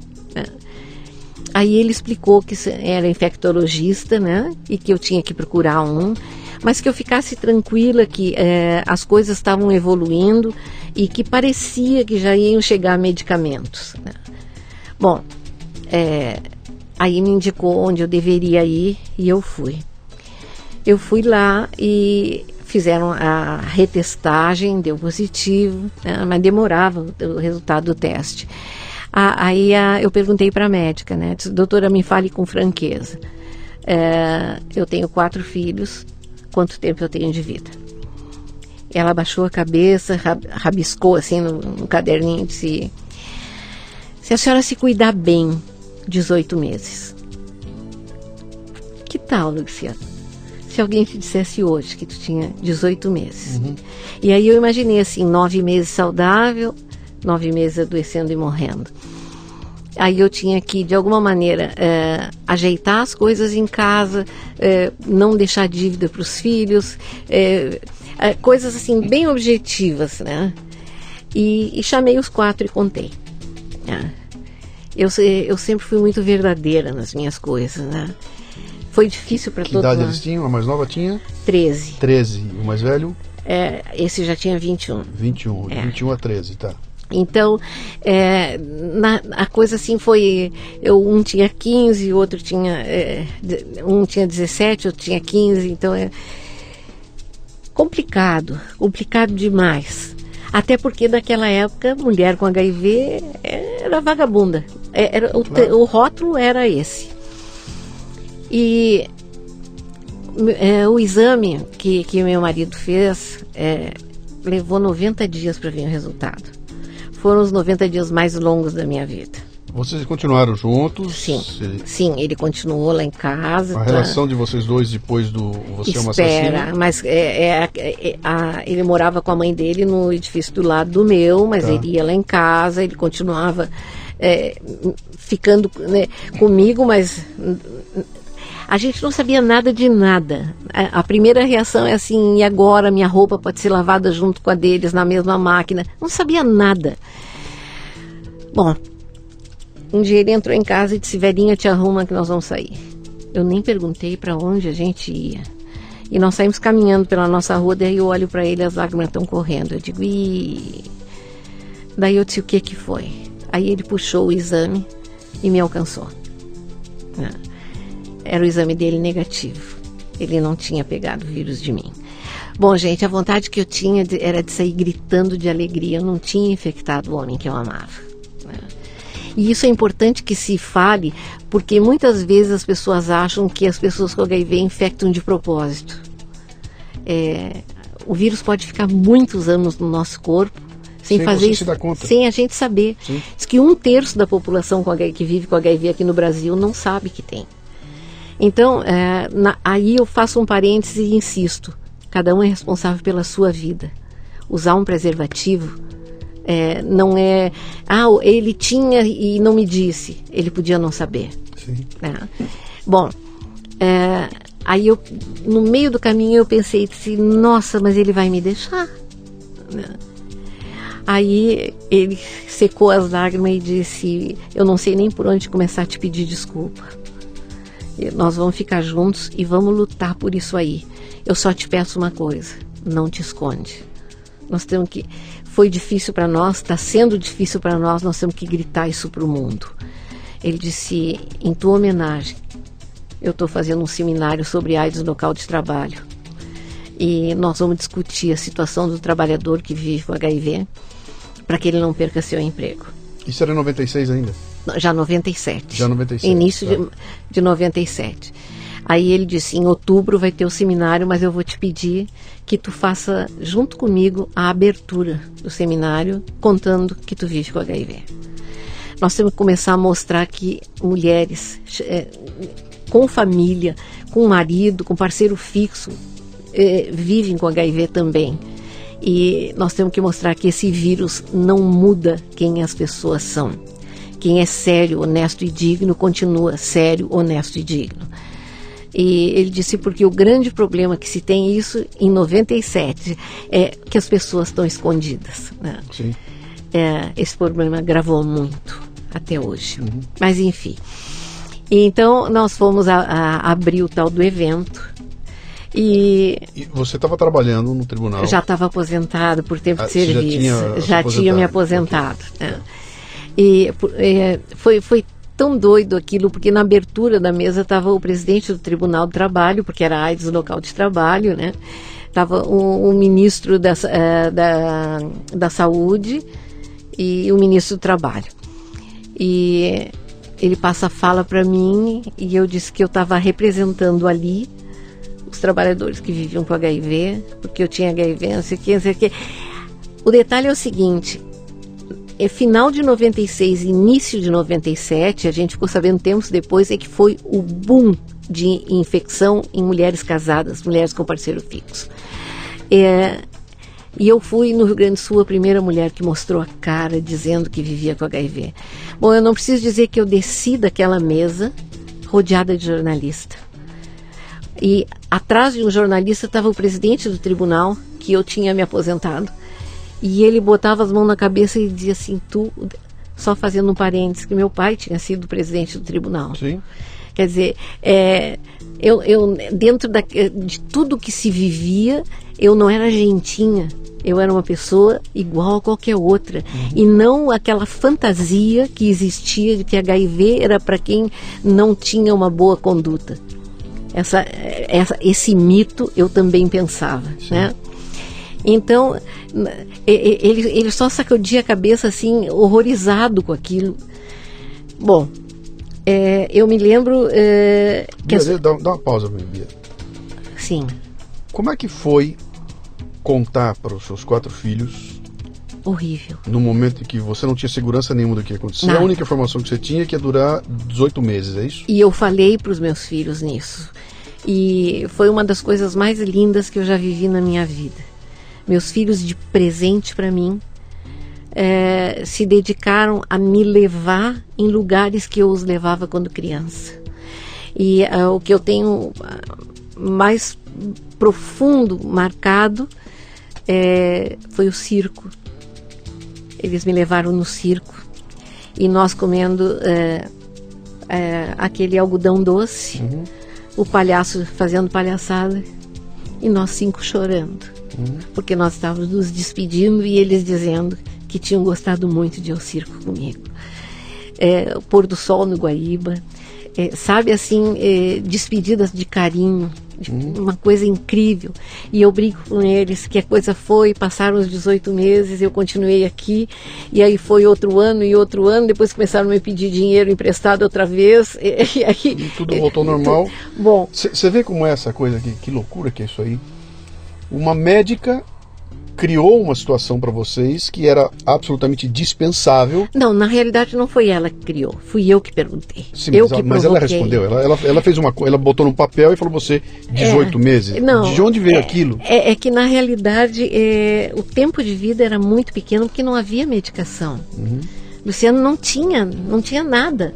Speaker 2: Aí ele explicou que era infectologista, né? E que eu tinha que procurar um, mas que eu ficasse tranquila que eh, as coisas estavam evoluindo e que parecia que já iam chegar medicamentos. né? Bom, eh, aí me indicou onde eu deveria ir e eu fui. Eu fui lá e fizeram a retestagem, deu positivo, né, mas demorava o resultado do teste. A- aí a- eu perguntei para a médica, né? Disse, doutora, me fale com franqueza. É, eu tenho quatro filhos, quanto tempo eu tenho de vida? Ela baixou a cabeça, rab- rabiscou assim no, no caderninho e disse: Se a senhora se cuidar bem, 18 meses. Que tal, Luciano? Se alguém te dissesse hoje que tu tinha 18 meses. E aí eu imaginei assim, nove meses saudável, nove meses adoecendo e morrendo. Aí eu tinha que, de alguma maneira, eh, ajeitar as coisas em casa, eh, não deixar dívida para os filhos, eh, eh, coisas assim bem objetivas, né? E, e chamei os quatro e contei. né? Eu, eu sempre fui muito verdadeira nas minhas coisas, né? Foi difícil para
Speaker 1: Que
Speaker 2: todos
Speaker 1: idade
Speaker 2: nós.
Speaker 1: eles tinham? A mais nova tinha
Speaker 2: 13.
Speaker 1: 13. O mais velho,
Speaker 2: É, esse já tinha 21.
Speaker 1: 21. De
Speaker 2: É.
Speaker 1: 21 a 13, tá.
Speaker 2: Então, é, na- a coisa assim foi. Eu, um tinha 15, o outro tinha. é, um tinha 17, outro tinha 15. Então é complicado, complicado demais. Até porque naquela época, mulher com HIV era vagabunda. É, Era, o, te- o rótulo era esse. E é, o exame que, que meu marido fez é, levou 90 dias para vir o resultado. Foram os 90 dias mais longos da minha vida.
Speaker 1: Vocês continuaram juntos?
Speaker 2: Sim, sim, ele continuou lá em casa.
Speaker 1: A
Speaker 2: tá?
Speaker 1: relação de vocês dois depois do Você é uma
Speaker 2: Espera,
Speaker 1: assassina?
Speaker 2: mas é, é- é- a- ele morava com a mãe dele no edifício do lado do meu, mas
Speaker 1: Tá.
Speaker 2: ele ia lá em casa, ele continuava é, ficando né, comigo, mas a gente não sabia nada de nada. A, a primeira reação é assim, e agora minha roupa pode ser lavada junto com a deles na mesma máquina? Não sabia nada. Bom, um dia ele entrou em casa e disse: Velhinha, te arruma que nós vamos sair. Eu nem perguntei para onde a gente ia. E nós saímos caminhando pela nossa rua, daí eu olho para ele, as lágrimas estão correndo. Eu digo, Ih. Daí eu disse: O que que foi? Aí ele puxou o exame e me alcançou. Ah, Era o exame dele negativo. Ele não tinha pegado o vírus de mim. Bom, gente, a vontade que eu tinha de- era de sair gritando de alegria. Eu não tinha infectado o homem que eu amava. né? E isso é importante que se fale, porque muitas vezes as pessoas acham que as pessoas com HIV infectam de propósito. É, o vírus pode ficar muitos anos no nosso corpo sem,
Speaker 1: Sem
Speaker 2: fazer isso, sem a gente saber.
Speaker 1: Sim.
Speaker 2: Diz que um terço da população com HIV, que vive com HIV aqui no Brasil não sabe que tem. Então, é, na- aí eu faço um parêntese e insisto: cada um é responsável pela sua vida. Usar um preservativo é, não é. Ah, ele tinha e não me disse. Ele podia não saber.
Speaker 1: Sim.
Speaker 2: né? Bom, é, aí eu, no meio do caminho eu pensei assim, nossa, mas ele vai me deixar. né? Aí ele secou as lágrimas e disse, eu não sei nem por onde começar a te pedir desculpa. Nós vamos ficar juntos e vamos lutar por isso aí. Eu só te peço uma coisa, não te esconde. Nós temos que. Foi difícil para nós, está sendo difícil para nós, nós temos que gritar isso para o mundo. Ele disse: em tua homenagem, eu estou fazendo um seminário sobre AIDS no local de trabalho. E nós vamos discutir a situação do trabalhador que vive com HIV para que ele não perca seu emprego.
Speaker 1: Isso era em 96 ainda?
Speaker 2: Já 97.
Speaker 1: Já 97.
Speaker 2: Início
Speaker 1: tá.
Speaker 2: de, de 97. Aí ele disse: em outubro vai ter o seminário, mas eu vou te pedir que tu faça junto comigo a abertura do seminário, contando que tu vive com HIV. Nós temos que começar a mostrar que mulheres é, com família, com marido, com parceiro fixo, é, vivem com HIV também. E nós temos que mostrar que esse vírus não muda quem as pessoas são. Quem é sério, honesto e digno continua sério, honesto e digno. E ele disse porque o grande problema que se tem isso em 97 é que as pessoas estão escondidas. Né?
Speaker 1: Sim.
Speaker 2: É, esse problema gravou muito até hoje. Uhum. Mas enfim. Então nós fomos a, a abrir o tal do evento. E,
Speaker 1: e você estava trabalhando no tribunal?
Speaker 2: Já estava aposentado por tempo ah, de serviço.
Speaker 1: Já tinha,
Speaker 2: já tinha me aposentado. Né? E é, foi, foi tão doido aquilo, porque na abertura da mesa estava o presidente do Tribunal do Trabalho, porque era AIDS local de trabalho, né? Estava o, o, ministro da, uh, da, da Saúde e o ministro do Trabalho. E ele passa a fala para mim e eu disse que eu estava representando ali os trabalhadores que viviam com HIV, porque eu tinha HIV, não sei o que, não sei o que. O detalhe é o seguinte, é final de 96, início de 97, a gente ficou sabendo tempos depois, é que foi o boom de infecção em mulheres casadas, mulheres com parceiro fixo. É, e eu fui no Rio Grande do Sul a primeira mulher que mostrou a cara dizendo que vivia com HIV. Bom, eu não preciso dizer que eu desci daquela mesa rodeada de jornalista. E atrás de um jornalista estava o presidente do tribunal, que eu tinha me aposentado. E ele botava as mãos na cabeça e dizia assim: Tu, só fazendo um parênteses, que meu pai tinha sido presidente do tribunal.
Speaker 1: Sim.
Speaker 2: Quer dizer, é, eu, eu, dentro da, de tudo que se vivia, eu não era gentinha. Eu era uma pessoa igual a qualquer outra. Uhum. E não aquela fantasia que existia de que HIV era para quem não tinha uma boa conduta. Essa, essa, esse mito eu também pensava. Né? Então, ele, ele só sacudia a cabeça assim, horrorizado com aquilo. Bom, é, eu me lembro. É,
Speaker 1: que Bia, dá, dá, uma pausa, Bia.
Speaker 2: Sim.
Speaker 1: Como é que foi contar para os seus quatro filhos?
Speaker 2: Horrível.
Speaker 1: No momento em que você não tinha segurança nenhuma do que ia acontecer, Nada. a única informação que você tinha é que ia durar 18 meses, é isso?
Speaker 2: E eu falei para os meus filhos nisso. E foi uma das coisas mais lindas que eu já vivi na minha vida. Meus filhos de presente para mim é, se dedicaram a me levar em lugares que eu os levava quando criança. E uh, o que eu tenho mais profundo marcado é, foi o circo. Eles me levaram no circo e nós comendo é, é, aquele algodão doce, uhum. o palhaço fazendo palhaçada e nós cinco chorando, uhum. porque nós estávamos nos despedindo e eles dizendo que tinham gostado muito de ir ao circo comigo. É, o pôr do sol no Guaíba, é, sabe assim, é, despedidas de carinho, de hum. uma coisa incrível. E eu brinco com eles que a coisa foi, passaram os 18 meses, eu continuei aqui, e aí foi outro ano e outro ano, depois começaram a me pedir dinheiro emprestado outra vez. E,
Speaker 1: e aí, e tudo voltou normal.
Speaker 2: Bom.
Speaker 1: Você vê como é essa coisa aqui, que loucura que é isso aí. Uma médica criou uma situação para vocês que era absolutamente dispensável.
Speaker 2: Não, na realidade não foi ela que criou, fui eu que perguntei.
Speaker 1: Sim,
Speaker 2: eu
Speaker 1: mas,
Speaker 2: que
Speaker 1: mas ela respondeu, ela, ela, ela, fez uma ela botou no papel e falou você 18 é, meses.
Speaker 2: Não,
Speaker 1: de onde veio
Speaker 2: é,
Speaker 1: aquilo?
Speaker 2: É, é, que na realidade é, o tempo de vida era muito pequeno porque não havia medicação. Uhum. Luciano não tinha, não tinha nada.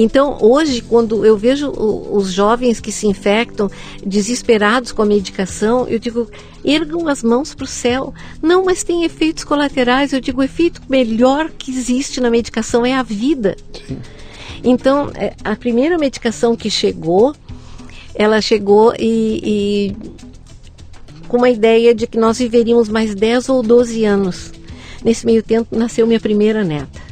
Speaker 2: Então, hoje, quando eu vejo os jovens que se infectam desesperados com a medicação, eu digo, ergam as mãos para o céu. Não, mas tem efeitos colaterais. Eu digo, o efeito melhor que existe na medicação é a vida. Então, é, a primeira medicação que chegou, ela chegou e, e com uma ideia de que nós viveríamos mais 10 ou 12 anos. Nesse meio tempo, nasceu minha primeira neta.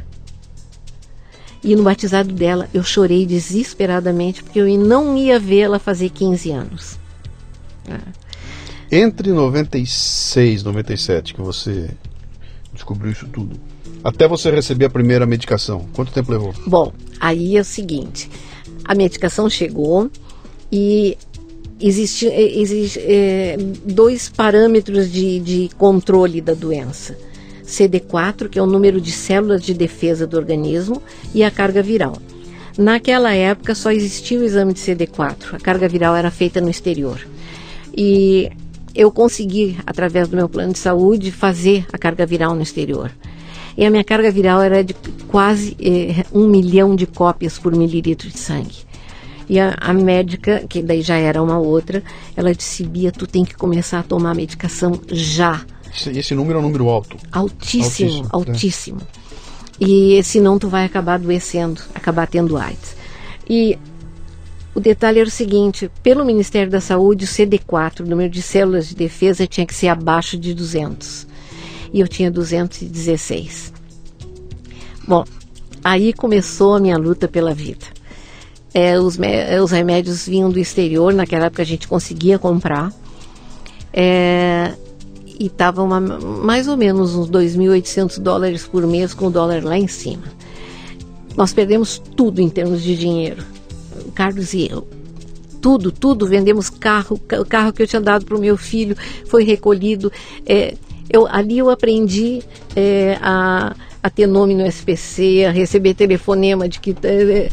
Speaker 2: E no batizado dela, eu chorei desesperadamente porque eu não ia vê-la fazer 15 anos.
Speaker 1: Entre 96 e 97, que você descobriu isso tudo, até você receber a primeira medicação, quanto tempo levou?
Speaker 2: Bom, aí é o seguinte: a medicação chegou e existe, existe é, dois parâmetros de, de controle da doença. CD4, que é o número de células de defesa do organismo, e a carga viral. Naquela época só existia o exame de CD4, a carga viral era feita no exterior. E eu consegui, através do meu plano de saúde, fazer a carga viral no exterior. E a minha carga viral era de quase eh, um milhão de cópias por mililitro de sangue. E a, a, médica, que daí já era uma outra, ela disse: Bia, tu tem que começar a tomar medicação já.
Speaker 1: Esse, número é um número alto.
Speaker 2: Altíssimo, altíssimo. altíssimo. É. E senão tu vai acabar adoecendo, acabar tendo AIDS. E o detalhe era o seguinte: pelo Ministério da Saúde, o CD4, o número de células de defesa, tinha que ser abaixo de 200. E eu tinha 216. Bom, aí começou a minha luta pela vida. É, os, é, os, remédios vinham do exterior, naquela época a gente conseguia comprar. É, e estava mais ou menos uns 2.800 dólares por mês, com o dólar lá em cima. Nós perdemos tudo em termos de dinheiro Carlos e eu. Tudo, tudo, vendemos carro, o carro que eu tinha dado para o meu filho foi recolhido. É, eu, ali eu aprendi é, a, a ter nome no SPC, a receber telefonema de que. É,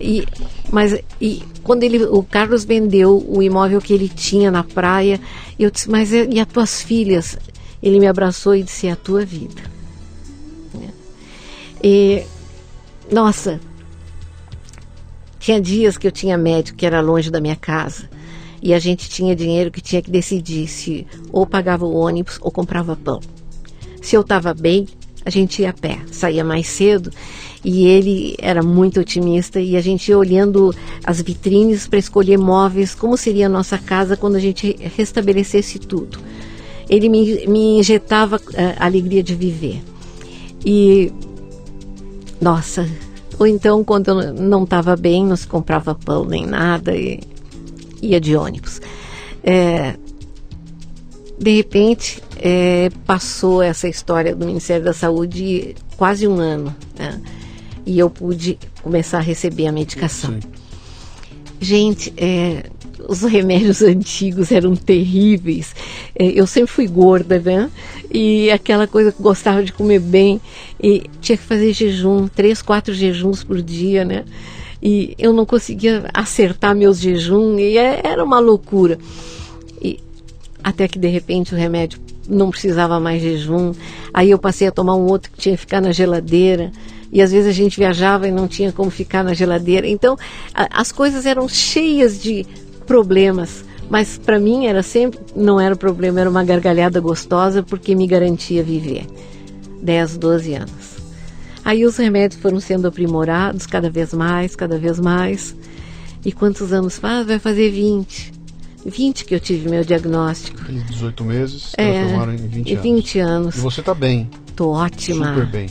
Speaker 2: e, mas e quando ele, o Carlos vendeu o imóvel que ele tinha na praia, eu disse, mas e as tuas filhas? Ele me abraçou e disse, é a tua vida. E, nossa, tinha dias que eu tinha médico que era longe da minha casa. E a gente tinha dinheiro que tinha que decidir se ou pagava o ônibus ou comprava pão. Se eu estava bem, a gente ia a pé, saía mais cedo e ele era muito otimista e a gente ia olhando as vitrines para escolher móveis, como seria a nossa casa quando a gente restabelecesse tudo. Ele me, me injetava eh, a alegria de viver. E, nossa, ou então, quando eu não estava bem, não se comprava pão nem nada e ia de ônibus. É, de repente, é, passou essa história do Ministério da Saúde quase um ano. Né? E eu pude começar a receber a medicação. Sim. Gente, é, os remédios antigos eram terríveis. É, eu sempre fui gorda, né? E aquela coisa que gostava de comer bem. E tinha que fazer jejum, três, quatro jejuns por dia, né? E eu não conseguia acertar meus jejuns. E é, era uma loucura. E até que de repente o remédio não precisava mais jejum. Aí eu passei a tomar um outro que tinha que ficar na geladeira. E às vezes a gente viajava e não tinha como ficar na geladeira. Então a, as coisas eram cheias de problemas. Mas para mim era sempre, não era problema, era uma gargalhada gostosa porque me garantia viver. 10, 12 anos. Aí os remédios foram sendo aprimorados cada vez mais, cada vez mais. E quantos anos faz? Vai fazer 20. 20 que eu tive meu diagnóstico.
Speaker 1: 18 meses, é, transformaram em 20 anos.
Speaker 2: 20 anos.
Speaker 1: E você está bem.
Speaker 2: Tô ótima.
Speaker 1: Super bem.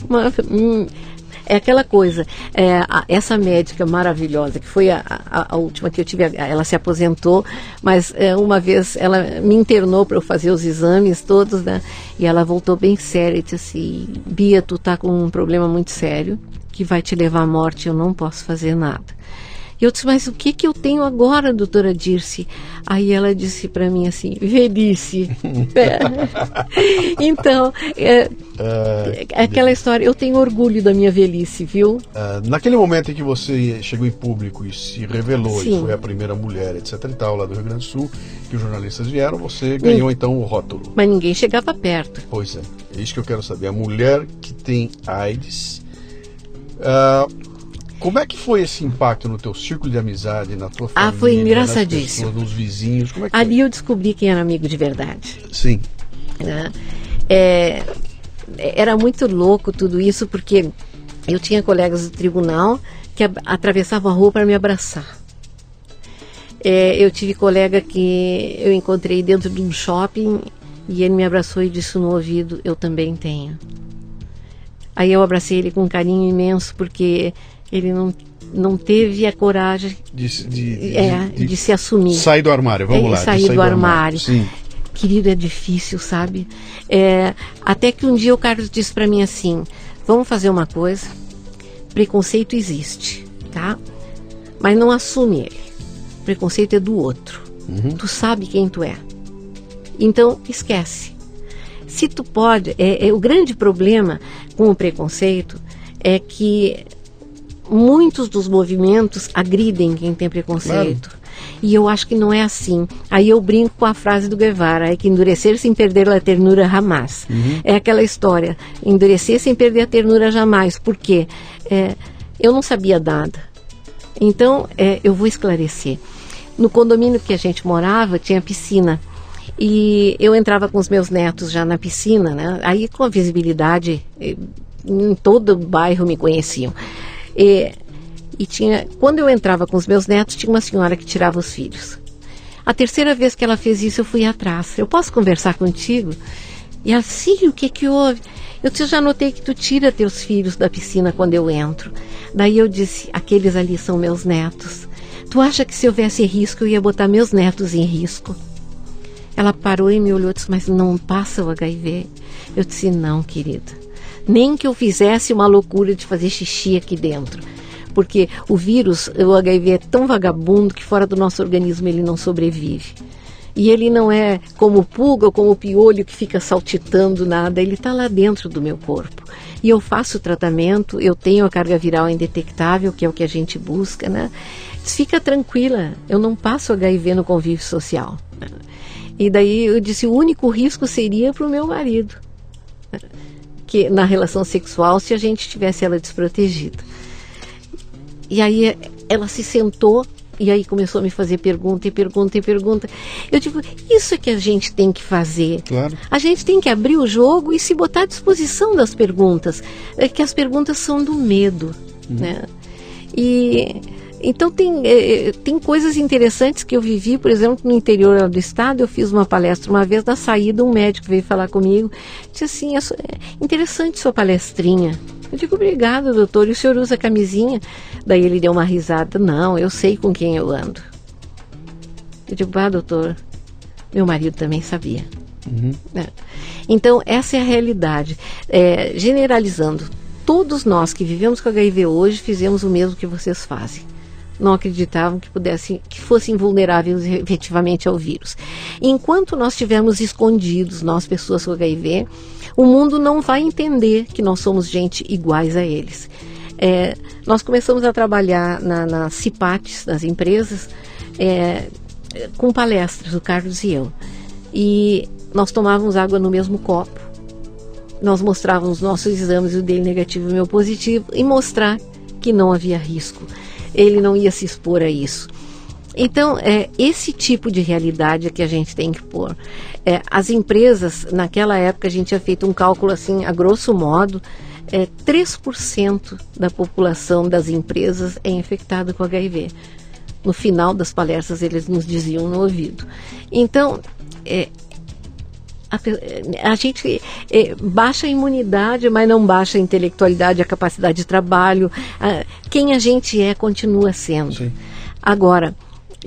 Speaker 2: É aquela coisa, é, a, essa médica maravilhosa, que foi a, a, a, última que eu tive, ela se aposentou, mas é, uma vez ela me internou para eu fazer os exames todos, né? E ela voltou bem séria e disse assim, Bia, tu tá com um problema muito sério, que vai te levar à morte, eu não posso fazer nada. Eu disse, mas o que que eu tenho agora, doutora Dirce? Aí ela disse para mim assim, velhice. é. Então, é, é, aquela história, eu tenho orgulho da minha velhice, viu?
Speaker 1: Uh, naquele momento em que você chegou em público e se revelou Sim. e foi a primeira mulher, etc e tal, lá do Rio Grande do Sul, que os jornalistas vieram, você ganhou Sim. então o rótulo.
Speaker 2: Mas ninguém chegava perto.
Speaker 1: Pois é, é isso que eu quero saber. A mulher que tem AIDS... Uh, como é que foi esse impacto no teu círculo de amizade, na tua família?
Speaker 2: Ah, foi engraçadíssimo.
Speaker 1: Pessoas, nos vizinhos, como é que
Speaker 2: Ali
Speaker 1: foi?
Speaker 2: eu descobri quem era amigo de verdade.
Speaker 1: Sim.
Speaker 2: Né? É, era muito louco tudo isso, porque eu tinha colegas do tribunal que atravessavam a rua para me abraçar. É, eu tive colega que eu encontrei dentro de um shopping e ele me abraçou e disse no ouvido: Eu também tenho. Aí eu abracei ele com um carinho imenso, porque Ele não, não teve a coragem
Speaker 1: De, de,
Speaker 2: é, de, de se assumir.
Speaker 1: Sair do armário, vamos
Speaker 2: É,
Speaker 1: lá. de
Speaker 2: sair do armário.
Speaker 1: Sim.
Speaker 2: Querido, é difícil, sabe? É, até que um dia o Carlos disse para mim assim: vamos fazer uma coisa. Preconceito existe, tá? Mas não assume ele. Preconceito é do outro. Tu sabe quem tu é. Então, esquece. Se tu pode, é, é o grande problema com o preconceito é que muitos dos movimentos agridem quem tem preconceito. E eu acho que não é assim. Aí eu brinco com a frase do Guevara, é que endurecer sem perder a ternura jamais. É aquela história, endurecer sem perder a ternura jamais. Por quê? É, eu não sabia nada. Então, é, eu vou esclarecer. No condomínio que a gente morava, tinha piscina. E eu entrava com os meus netos já na piscina, né? Aí com a visibilidade, eh, em todo o bairro me conheciam. E, e tinha, quando eu entrava com os meus netos, tinha uma senhora que tirava os filhos. A terceira vez que ela fez isso, eu fui atrás. Eu posso conversar contigo? E ela, sim, o que que houve? Eu disse, já notei que tu tira teus filhos da piscina quando eu entro. Daí eu disse, aqueles ali são meus netos. Tu acha que se houvesse risco, eu ia botar meus netos em risco? Ela parou e me olhou e disse, mas não passa o HIV? Eu disse, não, querida. Nem que eu fizesse uma loucura de fazer xixi aqui dentro. Porque o vírus, o HIV é tão vagabundo que fora do nosso organismo ele não sobrevive. E ele não é como pulga ou como piolho que fica saltitando nada, ele está lá dentro do meu corpo. E eu faço o tratamento, eu tenho a carga viral indetectável, que é o que a gente busca, né? Fica tranquila, eu não passo HIV no convívio social. E daí eu disse, o único risco seria para o meu marido. Que na relação sexual, se a gente tivesse ela desprotegida. E aí ela se sentou e aí começou a me fazer pergunta e pergunta e pergunta. Eu digo, isso é que a gente tem que fazer.
Speaker 1: Claro.
Speaker 2: A gente tem que abrir o jogo e se botar à disposição das perguntas. É que as perguntas são do medo, né? E então tem, eh, tem coisas interessantes que eu vivi, por exemplo, no interior do estado, eu fiz uma palestra uma vez, na saída um médico veio falar comigo, disse assim, "É interessante sua palestrinha. Eu digo, obrigada, doutor, e o senhor usa camisinha? Daí ele deu uma risada, não, eu sei com quem eu ando. Eu digo, ah, doutor, meu marido também sabia. É. Então, essa é a realidade. É, generalizando, todos nós que vivemos com HIV hoje fizemos o mesmo que vocês fazem. Não acreditavam que pudessem, que fossem vulneráveis efetivamente ao vírus. Enquanto nós estivermos escondidos, nós pessoas com HIV, o mundo não vai entender que nós somos gente iguais a eles. É, nós começamos a trabalhar na, nas CIPATs das empresas é, com palestras, o Carlos e eu. E nós tomávamos água no mesmo copo. Nós mostrávamos nossos exames, o dele negativo e o meu positivo, e mostrar que não havia risco. Ele não ia se expor a isso. Então, é, esse tipo de realidade é que a gente tem que pôr. É, as empresas, naquela época, a gente tinha feito um cálculo assim, a grosso modo, é, 3% da população das empresas é infectada com HIV. No final das palestras, eles nos diziam no ouvido. Então, é, a, a, gente é, baixa a imunidade, mas não baixa a intelectualidade, a capacidade de trabalho. A, quem a gente é continua sendo.
Speaker 1: Sim.
Speaker 2: Agora,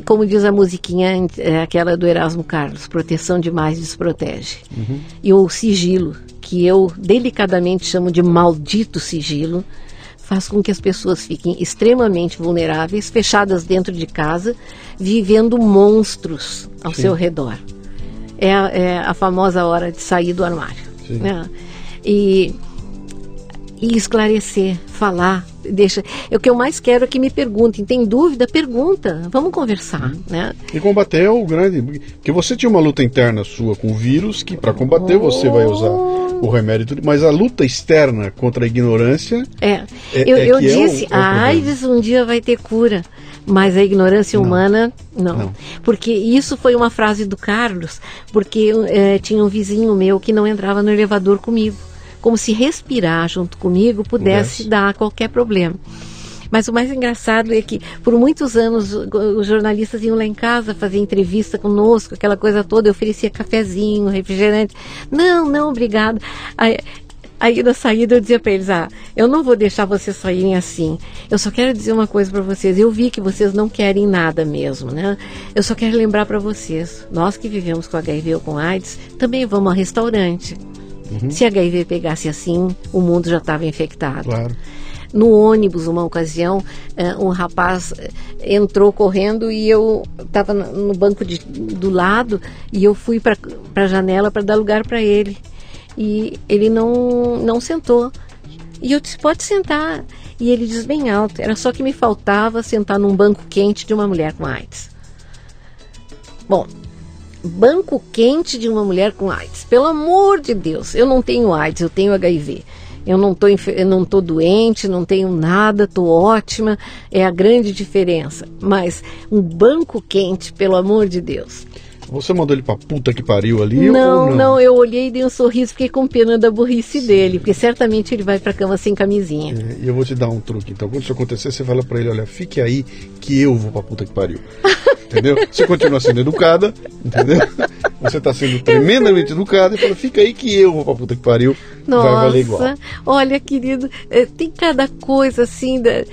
Speaker 2: como diz a musiquinha, é aquela do Erasmo Carlos, proteção demais desprotege.
Speaker 1: Uhum.
Speaker 2: E o sigilo, que eu delicadamente chamo de maldito sigilo, faz com que as pessoas fiquem extremamente vulneráveis, fechadas dentro de casa, vivendo monstros ao
Speaker 1: Sim.
Speaker 2: seu redor. É, a- é a famosa hora de sair do armário. Né? E, e esclarecer, falar, deixa. O que eu mais quero é que me perguntem. Tem dúvida? Pergunta. Vamos conversar, né?
Speaker 1: E combater é o grande. Porque você tinha uma luta interna sua com o vírus, que para combater você vai usar o remédio tudo, mas a luta externa contra a ignorância.
Speaker 2: É.
Speaker 1: É-
Speaker 2: eu
Speaker 1: é
Speaker 2: eu
Speaker 1: é
Speaker 2: disse,
Speaker 1: é o
Speaker 2: a. AIDS um dia vai ter cura. Mas a ignorância humana, não.
Speaker 1: Não.
Speaker 2: Porque isso foi uma frase do Carlos, porque eh, tinha um vizinho meu que não entrava no elevador comigo. Como se respirar junto comigo pudesse
Speaker 1: Pudesse.
Speaker 2: dar qualquer problema. Mas o mais engraçado é que, por muitos anos, os jornalistas iam lá em casa fazer entrevista conosco, aquela coisa toda, eu oferecia cafezinho, refrigerante. Não, não, obrigado. Aí, na saída eu dizia para eles: Ah, eu não vou deixar vocês saírem assim. Eu só quero dizer uma coisa para vocês. Eu vi que vocês não querem nada mesmo, né? Eu só quero lembrar para vocês: nós que vivemos com HIV ou com AIDS também vamos a restaurante. Uhum. Se HIV pegasse assim, o mundo já estava infectado.
Speaker 1: Claro.
Speaker 2: No ônibus, uma ocasião, uh, um rapaz eh, entrou correndo e eu estava no banco de, do lado e eu fui para a janela para dar lugar para ele. E ele não, não sentou. E eu disse: pode sentar. E ele diz bem alto: era só que me faltava sentar num banco quente de uma mulher com AIDS. Bom, banco quente de uma mulher com AIDS. Pelo amor de Deus, eu não tenho AIDS, eu tenho HIV. Eu não tô, não tô doente, não tenho nada, tô ótima. É a grande diferença. Mas um banco quente, pelo amor de Deus.
Speaker 1: Você mandou ele pra puta que pariu ali?
Speaker 2: Não, não, não, eu olhei e dei um sorriso, fiquei com pena da burrice Sim. dele, porque certamente ele vai pra cama sem camisinha.
Speaker 1: É, e eu vou te dar um truque, então. Quando isso acontecer, você fala pra ele: olha, fique aí que eu vou pra puta que pariu. entendeu? Você continua sendo educada, entendeu? Você tá sendo tremendamente educada e fala: fica aí que eu vou pra puta que pariu.
Speaker 2: Nossa,
Speaker 1: vai valer igual.
Speaker 2: Olha, querido, eh, tem cada coisa assim da.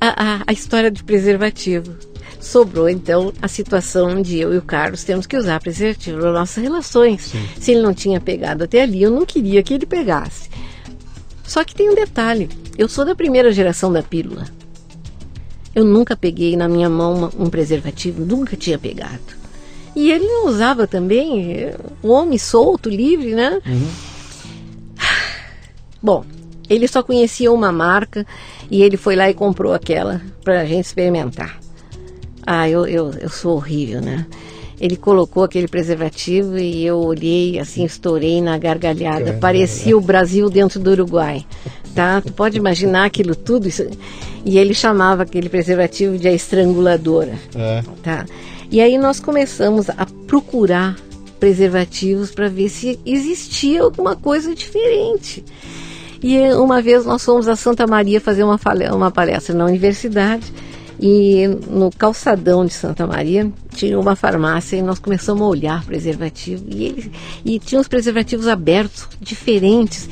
Speaker 2: A, a, a história de preservativo sobrou então a situação de eu e o Carlos temos que usar preservativo nas nossas relações. Sim. Se ele não tinha pegado até ali, eu não queria que ele pegasse. Só que tem um detalhe: eu sou da primeira geração da pílula. Eu nunca peguei na minha mão um preservativo, nunca tinha pegado. E ele não usava também, um homem solto, livre, né? Uhum. Bom, ele só conhecia uma marca e ele foi lá e comprou aquela para a gente experimentar. Ah, eu, eu, eu sou horrível, né? Ele colocou aquele preservativo e eu olhei, assim, estourei na gargalhada. Parecia o Brasil dentro do Uruguai, tá? Tu pode imaginar aquilo tudo? Isso... E ele chamava aquele preservativo de a estranguladora, é. tá? E aí nós começamos a procurar preservativos para ver se existia alguma coisa diferente. E uma vez nós fomos a Santa Maria fazer uma, uma palestra na universidade e no calçadão de Santa Maria tinha uma farmácia e nós começamos a olhar preservativo e ele e tinha os preservativos abertos, diferentes.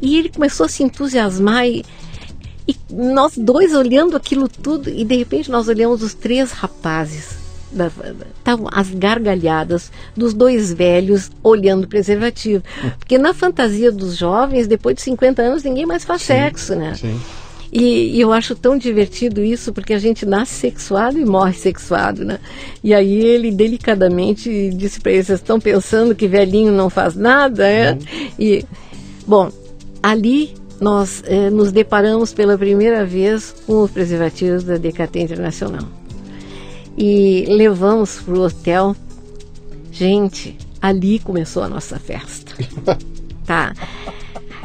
Speaker 2: E ele começou a se entusiasmar e, e nós dois olhando aquilo tudo e de repente nós olhamos os três rapazes estavam as gargalhadas dos dois velhos olhando preservativo. Porque na fantasia dos jovens, depois de 50 anos, ninguém mais faz sim, sexo, né? Sim. E, e, eu acho tão divertido isso, porque a gente nasce sexuado e morre sexuado, né? E aí ele delicadamente disse para eles, vocês estão pensando que velhinho não faz nada, é? E, bom, ali nós eh, nos deparamos pela primeira vez com os preservativos da DKT Internacional. E levamos para o hotel. Gente, ali começou a nossa festa. tá?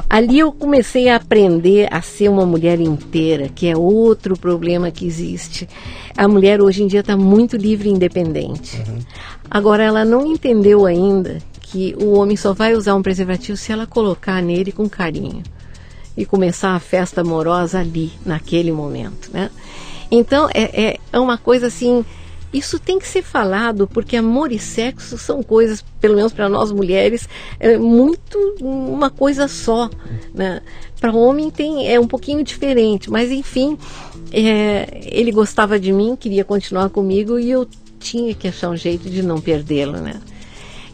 Speaker 2: Ali eu comecei a aprender a ser uma mulher inteira, que é outro problema que existe. A mulher hoje em dia está muito livre e independente. Uhum. Agora, ela não entendeu ainda que o homem só vai usar um preservativo se ela colocar nele com carinho e começar a festa amorosa ali, naquele momento, né? Então, é, é, é uma coisa assim isso tem que ser falado, porque amor e sexo são coisas, pelo menos para nós mulheres, é muito uma coisa só. Né? Para homem tem, é um pouquinho diferente, mas enfim, é, ele gostava de mim, queria continuar comigo e eu tinha que achar um jeito de não perdê-lo. Né?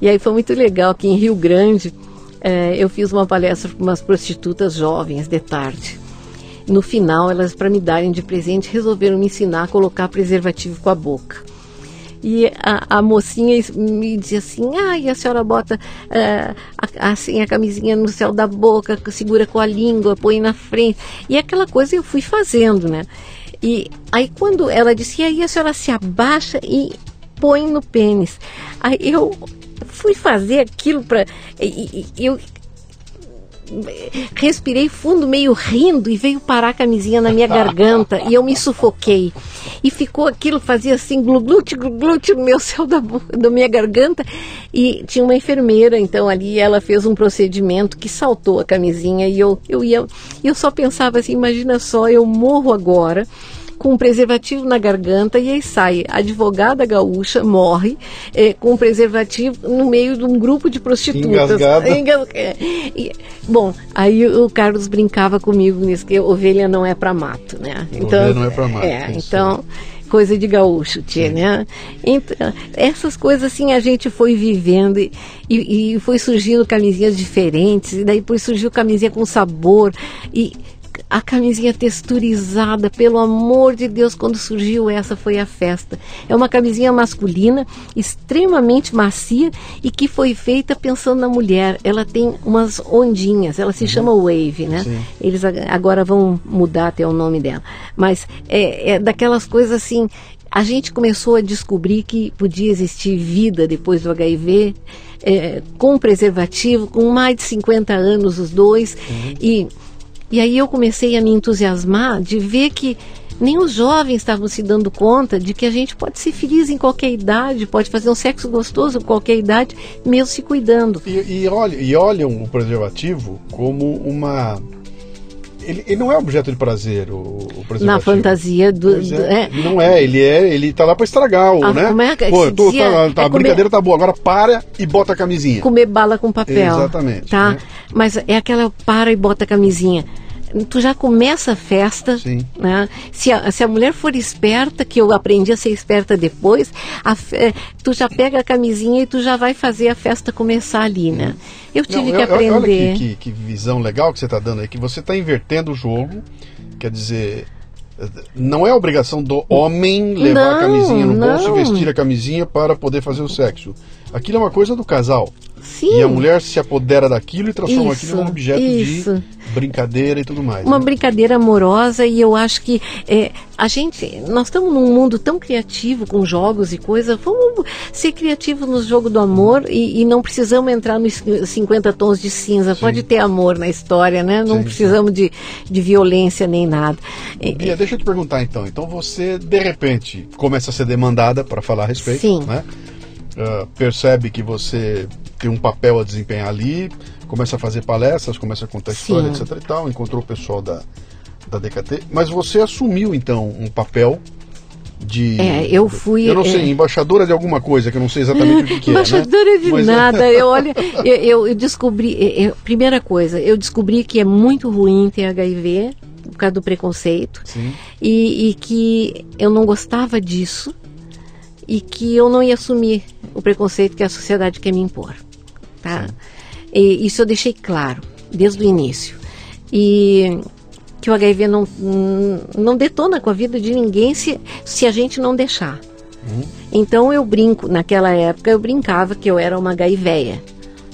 Speaker 2: E aí foi muito legal que em Rio Grande é, eu fiz uma palestra para umas prostitutas jovens de tarde. No final, elas, para me darem de presente, resolveram me ensinar a colocar preservativo com a boca. E a, a mocinha me dizia assim: ah, e a senhora bota uh, a, assim a camisinha no céu da boca, segura com a língua, põe na frente. E aquela coisa eu fui fazendo, né? E aí quando ela disse, e aí a senhora se abaixa e põe no pênis. Aí eu fui fazer aquilo para eu respirei fundo, meio rindo, e veio parar a camisinha na minha garganta e eu me sufoquei. E ficou aquilo, fazia assim, glute, glute no meu céu da, da minha garganta. E tinha uma enfermeira, então ali ela fez um procedimento que saltou a camisinha e eu, eu ia. Eu só pensava assim: imagina só, eu morro agora com um preservativo na garganta e aí sai advogada gaúcha, morre é, com um preservativo no meio de um grupo de prostitutas.
Speaker 1: Engasgada.
Speaker 2: Engas- é, e- bom, aí o Carlos brincava comigo nisso, que ovelha não é para mato, né?
Speaker 1: Ovelha não é pra mato,
Speaker 2: É, então coisa de gaúcho tinha, né? Então, essas coisas assim a gente foi vivendo e, e, e foi surgindo camisinhas diferentes, e daí depois surgiu camisinha com sabor e a camisinha texturizada, pelo amor de Deus, quando surgiu essa foi a festa. É uma camisinha masculina, extremamente macia e que foi feita pensando na mulher. Ela tem umas ondinhas, ela se chama Wave, né?
Speaker 1: Sim.
Speaker 2: Eles ag- agora vão mudar até o nome dela. Mas é, é daquelas coisas assim. A gente começou a descobrir que podia existir vida depois do HIV, é, com preservativo, com mais de 50 anos os dois. E, e aí eu comecei a me entusiasmar de ver que nem os jovens estavam se dando conta de que a gente pode ser feliz em qualquer idade, pode fazer um sexo gostoso em qualquer idade, mesmo se cuidando.
Speaker 1: E, e, olha, e olham o preservativo como uma. Ele, ele não é objeto de prazer, o, o preservativo.
Speaker 2: Na fantasia do.
Speaker 1: Pois
Speaker 2: do-
Speaker 1: é,
Speaker 2: é.
Speaker 1: Não é, ele é, ele tá lá pra estragar, o,
Speaker 2: Ah,
Speaker 1: né?
Speaker 2: como é que
Speaker 1: Pô, tô-
Speaker 2: dizia?
Speaker 1: tá- tá-
Speaker 2: É
Speaker 1: a
Speaker 2: comer-
Speaker 1: brincadeira tá boa, agora para e bota a camisinha.
Speaker 2: comer bala com papel.
Speaker 1: Exatamente,
Speaker 2: Tá?
Speaker 1: né?
Speaker 2: Mas é aquela para e bota a camisinha. Tu já começa a festa,
Speaker 1: Sim.
Speaker 2: né? Se a, se a mulher for esperta, que eu aprendi a ser esperta depois, a eh, tu já pega a camisinha e tu já vai fazer a festa começar ali, né? Eu tive
Speaker 1: Não,
Speaker 2: que
Speaker 1: eu- eu-
Speaker 2: aprender.
Speaker 1: Olha que, que- que visão legal que você está dando aí, que você está invertendo o jogo. Quer dizer, não é obrigação do homem levar a
Speaker 2: Não,
Speaker 1: camisinha no bolso
Speaker 2: não.
Speaker 1: e vestir a camisinha para poder fazer o sexo. Aquilo é uma coisa do casal.
Speaker 2: Sim.
Speaker 1: E a mulher se apodera daquilo e transforma
Speaker 2: Isso,
Speaker 1: aquilo num objeto
Speaker 2: isso.
Speaker 1: de brincadeira e tudo mais.
Speaker 2: uma
Speaker 1: né?
Speaker 2: brincadeira amorosa e eu acho que é, a gente nós estamos num mundo tão criativo com jogos e coisas vamos ser criativos no jogo do amor e, e não precisamos entrar nos 50 tons de cinza pode ter amor na história né não
Speaker 1: Sim,
Speaker 2: precisamos de, de violência nem nada É,
Speaker 1: Bia, deixa eu te perguntar então. Então você, de repente, começa a ser demandada para falar a respeito,
Speaker 2: Sim.
Speaker 1: né? Ah, percebe que você tem um papel a desempenhar ali, começa a fazer palestras, começa a contar história,
Speaker 2: Sim.
Speaker 1: etc e tal, encontrou o pessoal da, da DKT, mas você assumiu então um papel de...
Speaker 2: É, eu fui,
Speaker 1: Eu não
Speaker 2: é.
Speaker 1: sei, embaixadora de alguma coisa, que eu não sei exatamente o que, que é, né?
Speaker 2: Embaixadora de
Speaker 1: Mas-
Speaker 2: nada. Eu, olha, eu, eu- descobri. eu- eu- primeira coisa, eu descobri que é muito ruim ter HIV por causa do preconceito. E, e que eu não gostava disso e que eu não ia assumir o preconceito que a sociedade quer me impor. Tá? E isso eu deixei claro desde o início. E que o HIV não, não detona com a vida de ninguém se, se a gente não deixar. Então eu brinco, naquela época eu brincava que eu era uma gaivéia,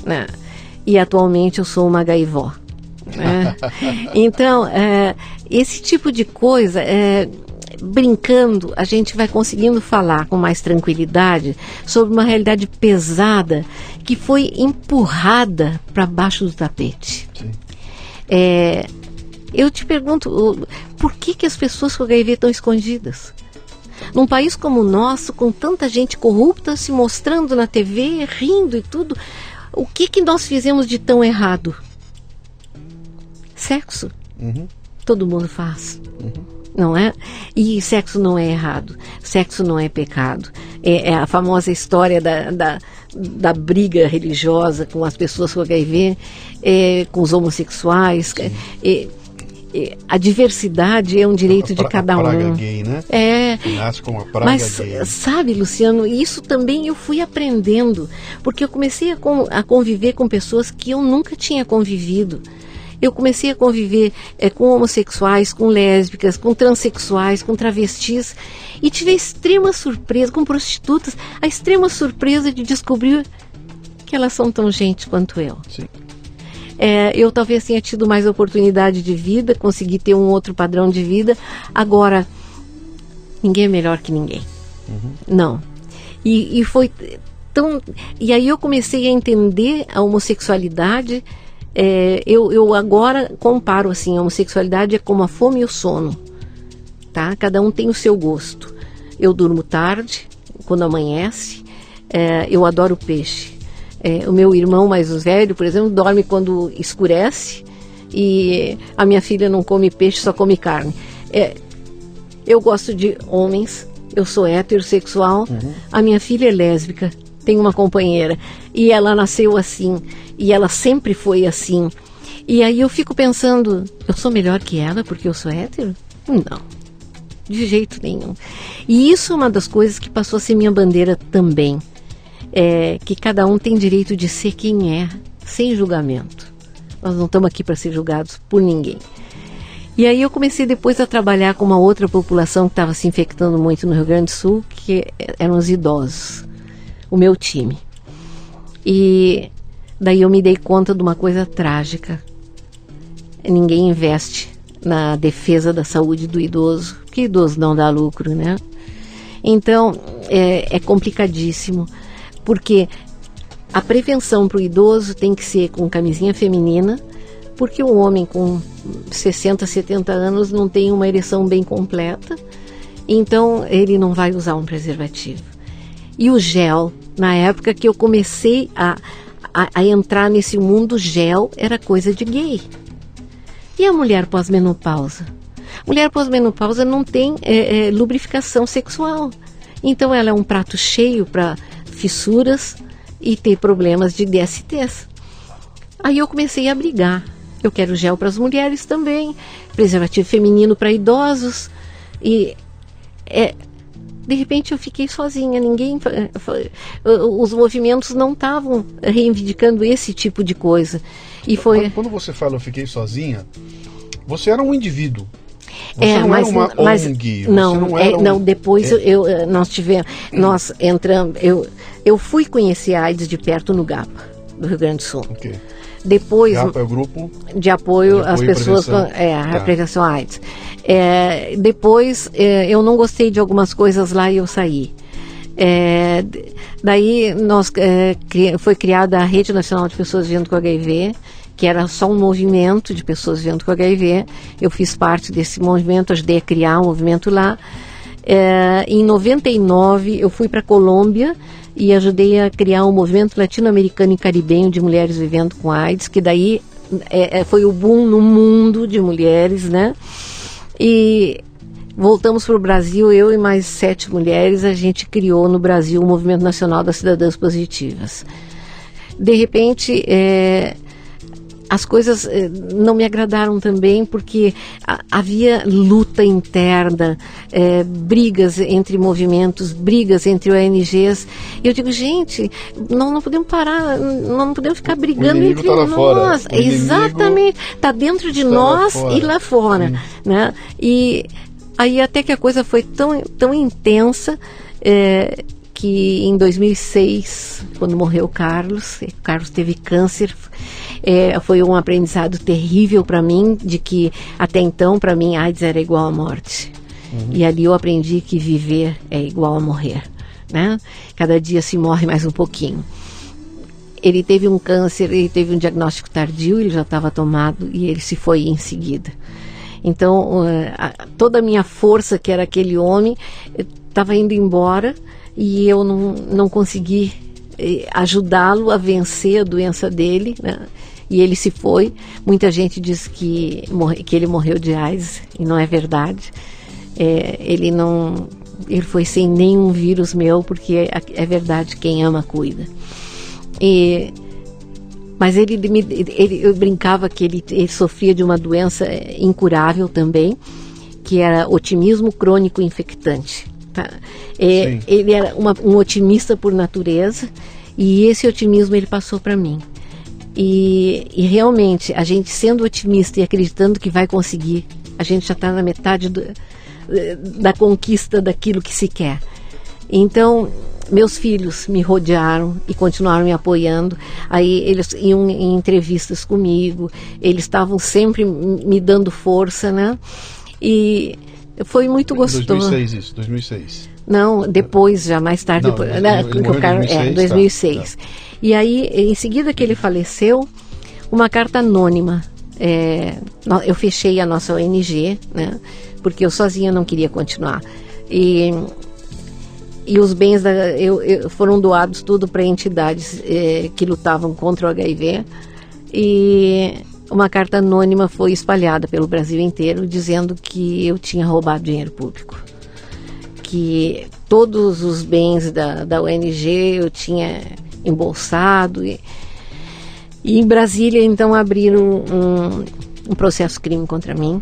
Speaker 2: né? E atualmente eu sou uma gaivó. né? Então, é, esse tipo de coisa, é, brincando, a gente vai conseguindo falar com mais tranquilidade sobre uma realidade pesada que foi empurrada para baixo do tapete. É, eu te pergunto, por que, que as pessoas com HIV estão escondidas? Num país como o nosso, com tanta gente corrupta se mostrando na TV, rindo e tudo, o que, que nós fizemos de tão errado? Sexo.
Speaker 1: Uhum.
Speaker 2: Todo mundo faz. Não é? E sexo não é errado. Sexo não é pecado. É, é a famosa história da, da, da briga religiosa com as pessoas com HIV, é, com os homossexuais. É, é, a diversidade é um direito
Speaker 1: A
Speaker 2: de
Speaker 1: pra-
Speaker 2: cada
Speaker 1: a praga
Speaker 2: um.
Speaker 1: gay, né?
Speaker 2: É.
Speaker 1: Que nasce com uma praga
Speaker 2: Mas
Speaker 1: gay.
Speaker 2: sabe, Luciano, isso também eu fui aprendendo, porque eu comecei a, con- a conviver com pessoas que eu nunca tinha convivido. Eu comecei a conviver eh, com homossexuais, com lésbicas, com transexuais, com travestis e tive a extrema surpresa, com prostitutas, a extrema surpresa de descobrir que elas são tão gente quanto eu.
Speaker 1: Sim.
Speaker 2: É, eu talvez tenha tido mais oportunidade de vida, consegui ter um outro padrão de vida. Agora, ninguém é melhor que ninguém. Não. E, e foi tão. E aí eu comecei a entender a homossexualidade. É, eu, eu agora comparo assim: a homossexualidade é como a fome e o sono. Tá? Cada um tem o seu gosto. Eu durmo tarde, quando amanhece. é, eu adoro peixe. É, o meu irmão mais velho, por exemplo, dorme quando escurece e a minha filha não come peixe, só come carne. É, Eu gosto de homens, eu sou heterossexual, uhum. a minha filha é lésbica, tem uma companheira e ela nasceu assim e ela sempre foi assim. E aí eu fico pensando, eu sou melhor que ela porque eu sou hétero? Não, de jeito nenhum. E isso é uma das coisas que passou a ser minha bandeira também. É que cada um tem direito de ser quem é, sem julgamento. Nós não estamos aqui para ser julgados por ninguém. E aí eu comecei depois a trabalhar com uma outra população que estava se infectando muito no Rio Grande do Sul, que eram os idosos, o meu time. E daí eu me dei conta de uma coisa trágica. Ninguém investe na defesa da saúde do idoso, que idoso não dá lucro, né? Então é, é complicadíssimo, porque a prevenção para o idoso tem que ser com camisinha feminina, porque o homem com 60, 70 anos não tem uma ereção bem completa, então ele não vai usar um preservativo. E o gel, na época que eu comecei a, a, a entrar nesse mundo, gel era coisa de gay. E a mulher pós-menopausa? Mulher pós-menopausa não tem é, é, lubrificação sexual. Então ela é um prato cheio para fissuras, e ter problemas de DSTs. Aí eu comecei a brigar. Eu quero gel para as mulheres também, preservativo feminino para idosos. E é, de repente eu fiquei sozinha, ninguém. Os movimentos não estavam reivindicando esse tipo de coisa. E foi.
Speaker 1: Quando, você fala eu fiquei sozinha, você era um indivíduo. Você
Speaker 2: é,
Speaker 1: não
Speaker 2: mas,
Speaker 1: era uma
Speaker 2: mas,
Speaker 1: ONG.
Speaker 2: Não,
Speaker 1: não,
Speaker 2: é,
Speaker 1: um,
Speaker 2: não, depois
Speaker 1: é,
Speaker 2: eu, nós tivemos, nós entramos, eu, eu fui conhecer a AIDS de perto no GAPA, do Rio Grande do Sul.
Speaker 1: Okay.
Speaker 2: Depois
Speaker 1: é o grupo
Speaker 2: de apoio, às pessoas com é, a
Speaker 1: tá.
Speaker 2: prevenção AIDS. É, depois é, eu não gostei de algumas coisas lá e eu saí. É, daí nós, é, cri, foi criada a Rede Nacional de Pessoas Vivendo com HIV, que era só um movimento de pessoas vivendo com HIV. Eu fiz parte desse movimento, ajudei a criar um movimento lá. É, em 99 eu fui para a Colômbia e ajudei a criar um movimento latino-americano e caribenho de mulheres vivendo com AIDS, que daí é, é foi o boom no mundo de mulheres, né? E voltamos para o Brasil, eu e mais sete mulheres, a gente criou no Brasil o Movimento Nacional das Cidadãs Positivas. De repente, é, as coisas eh, não me agradaram também porque havia luta interna, eh, brigas entre movimentos, brigas entre ONGs. Eu digo, gente, não, não podemos parar, não podemos ficar brigando entre
Speaker 1: tá
Speaker 2: nós. Exatamente, está dentro de nós lá e lá fora. Né? E aí até que a coisa foi tão, tão intensa. Eh, que em 2006, quando morreu o Carlos, o Carlos teve câncer, é, foi um aprendizado terrível para mim, de que até então, para mim, AIDS era igual à morte. Uhum. E ali eu aprendi que viver é igual a morrer. Né? Cada dia se morre mais um pouquinho. Ele teve um câncer, ele teve um diagnóstico tardio, ele já estava tomado e ele se foi em seguida. Então, uh, toda a minha força, que era aquele homem, estava indo embora e eu não, não consegui eh, ajudá-lo a vencer a doença dele, né? E ele se foi. Muita gente diz que, morre, que ele morreu de AIDS e não é verdade. É, ele não, ele foi sem nenhum vírus meu porque é, é verdade quem ama cuida. E mas ele, ele, eu brincava que ele, ele sofria de uma doença incurável também, que era otimismo crônico infectante. Tá? É, ele era uma, um otimista por natureza e esse otimismo ele passou para mim. E, e, realmente, a gente sendo otimista e acreditando que vai conseguir, a gente já está na metade do, da conquista daquilo que se quer. Então, meus filhos me rodearam e continuaram me apoiando. Aí eles iam em entrevistas comigo, eles estavam sempre me dando força, né? E foi muito gostoso.
Speaker 1: 2006 isso, 2006.
Speaker 2: Não, depois, já mais tarde,
Speaker 1: Não,
Speaker 2: depois,
Speaker 1: ele,
Speaker 2: né,
Speaker 1: ele morreu
Speaker 2: cara,
Speaker 1: 2006,
Speaker 2: é, 2006. Tá, tá. E aí, em seguida que ele faleceu, uma carta anônima. É, eu fechei a nossa ONG, né, porque eu sozinha não queria continuar. E, e os bens da, eu, eu, foram doados tudo para entidades é, que lutavam contra o HIV. E uma carta anônima foi espalhada pelo Brasil inteiro dizendo que eu tinha roubado dinheiro público. Que todos os bens da, da ONG eu tinha embolsado. E, e em Brasília, então, abriram um, um processo crime contra mim.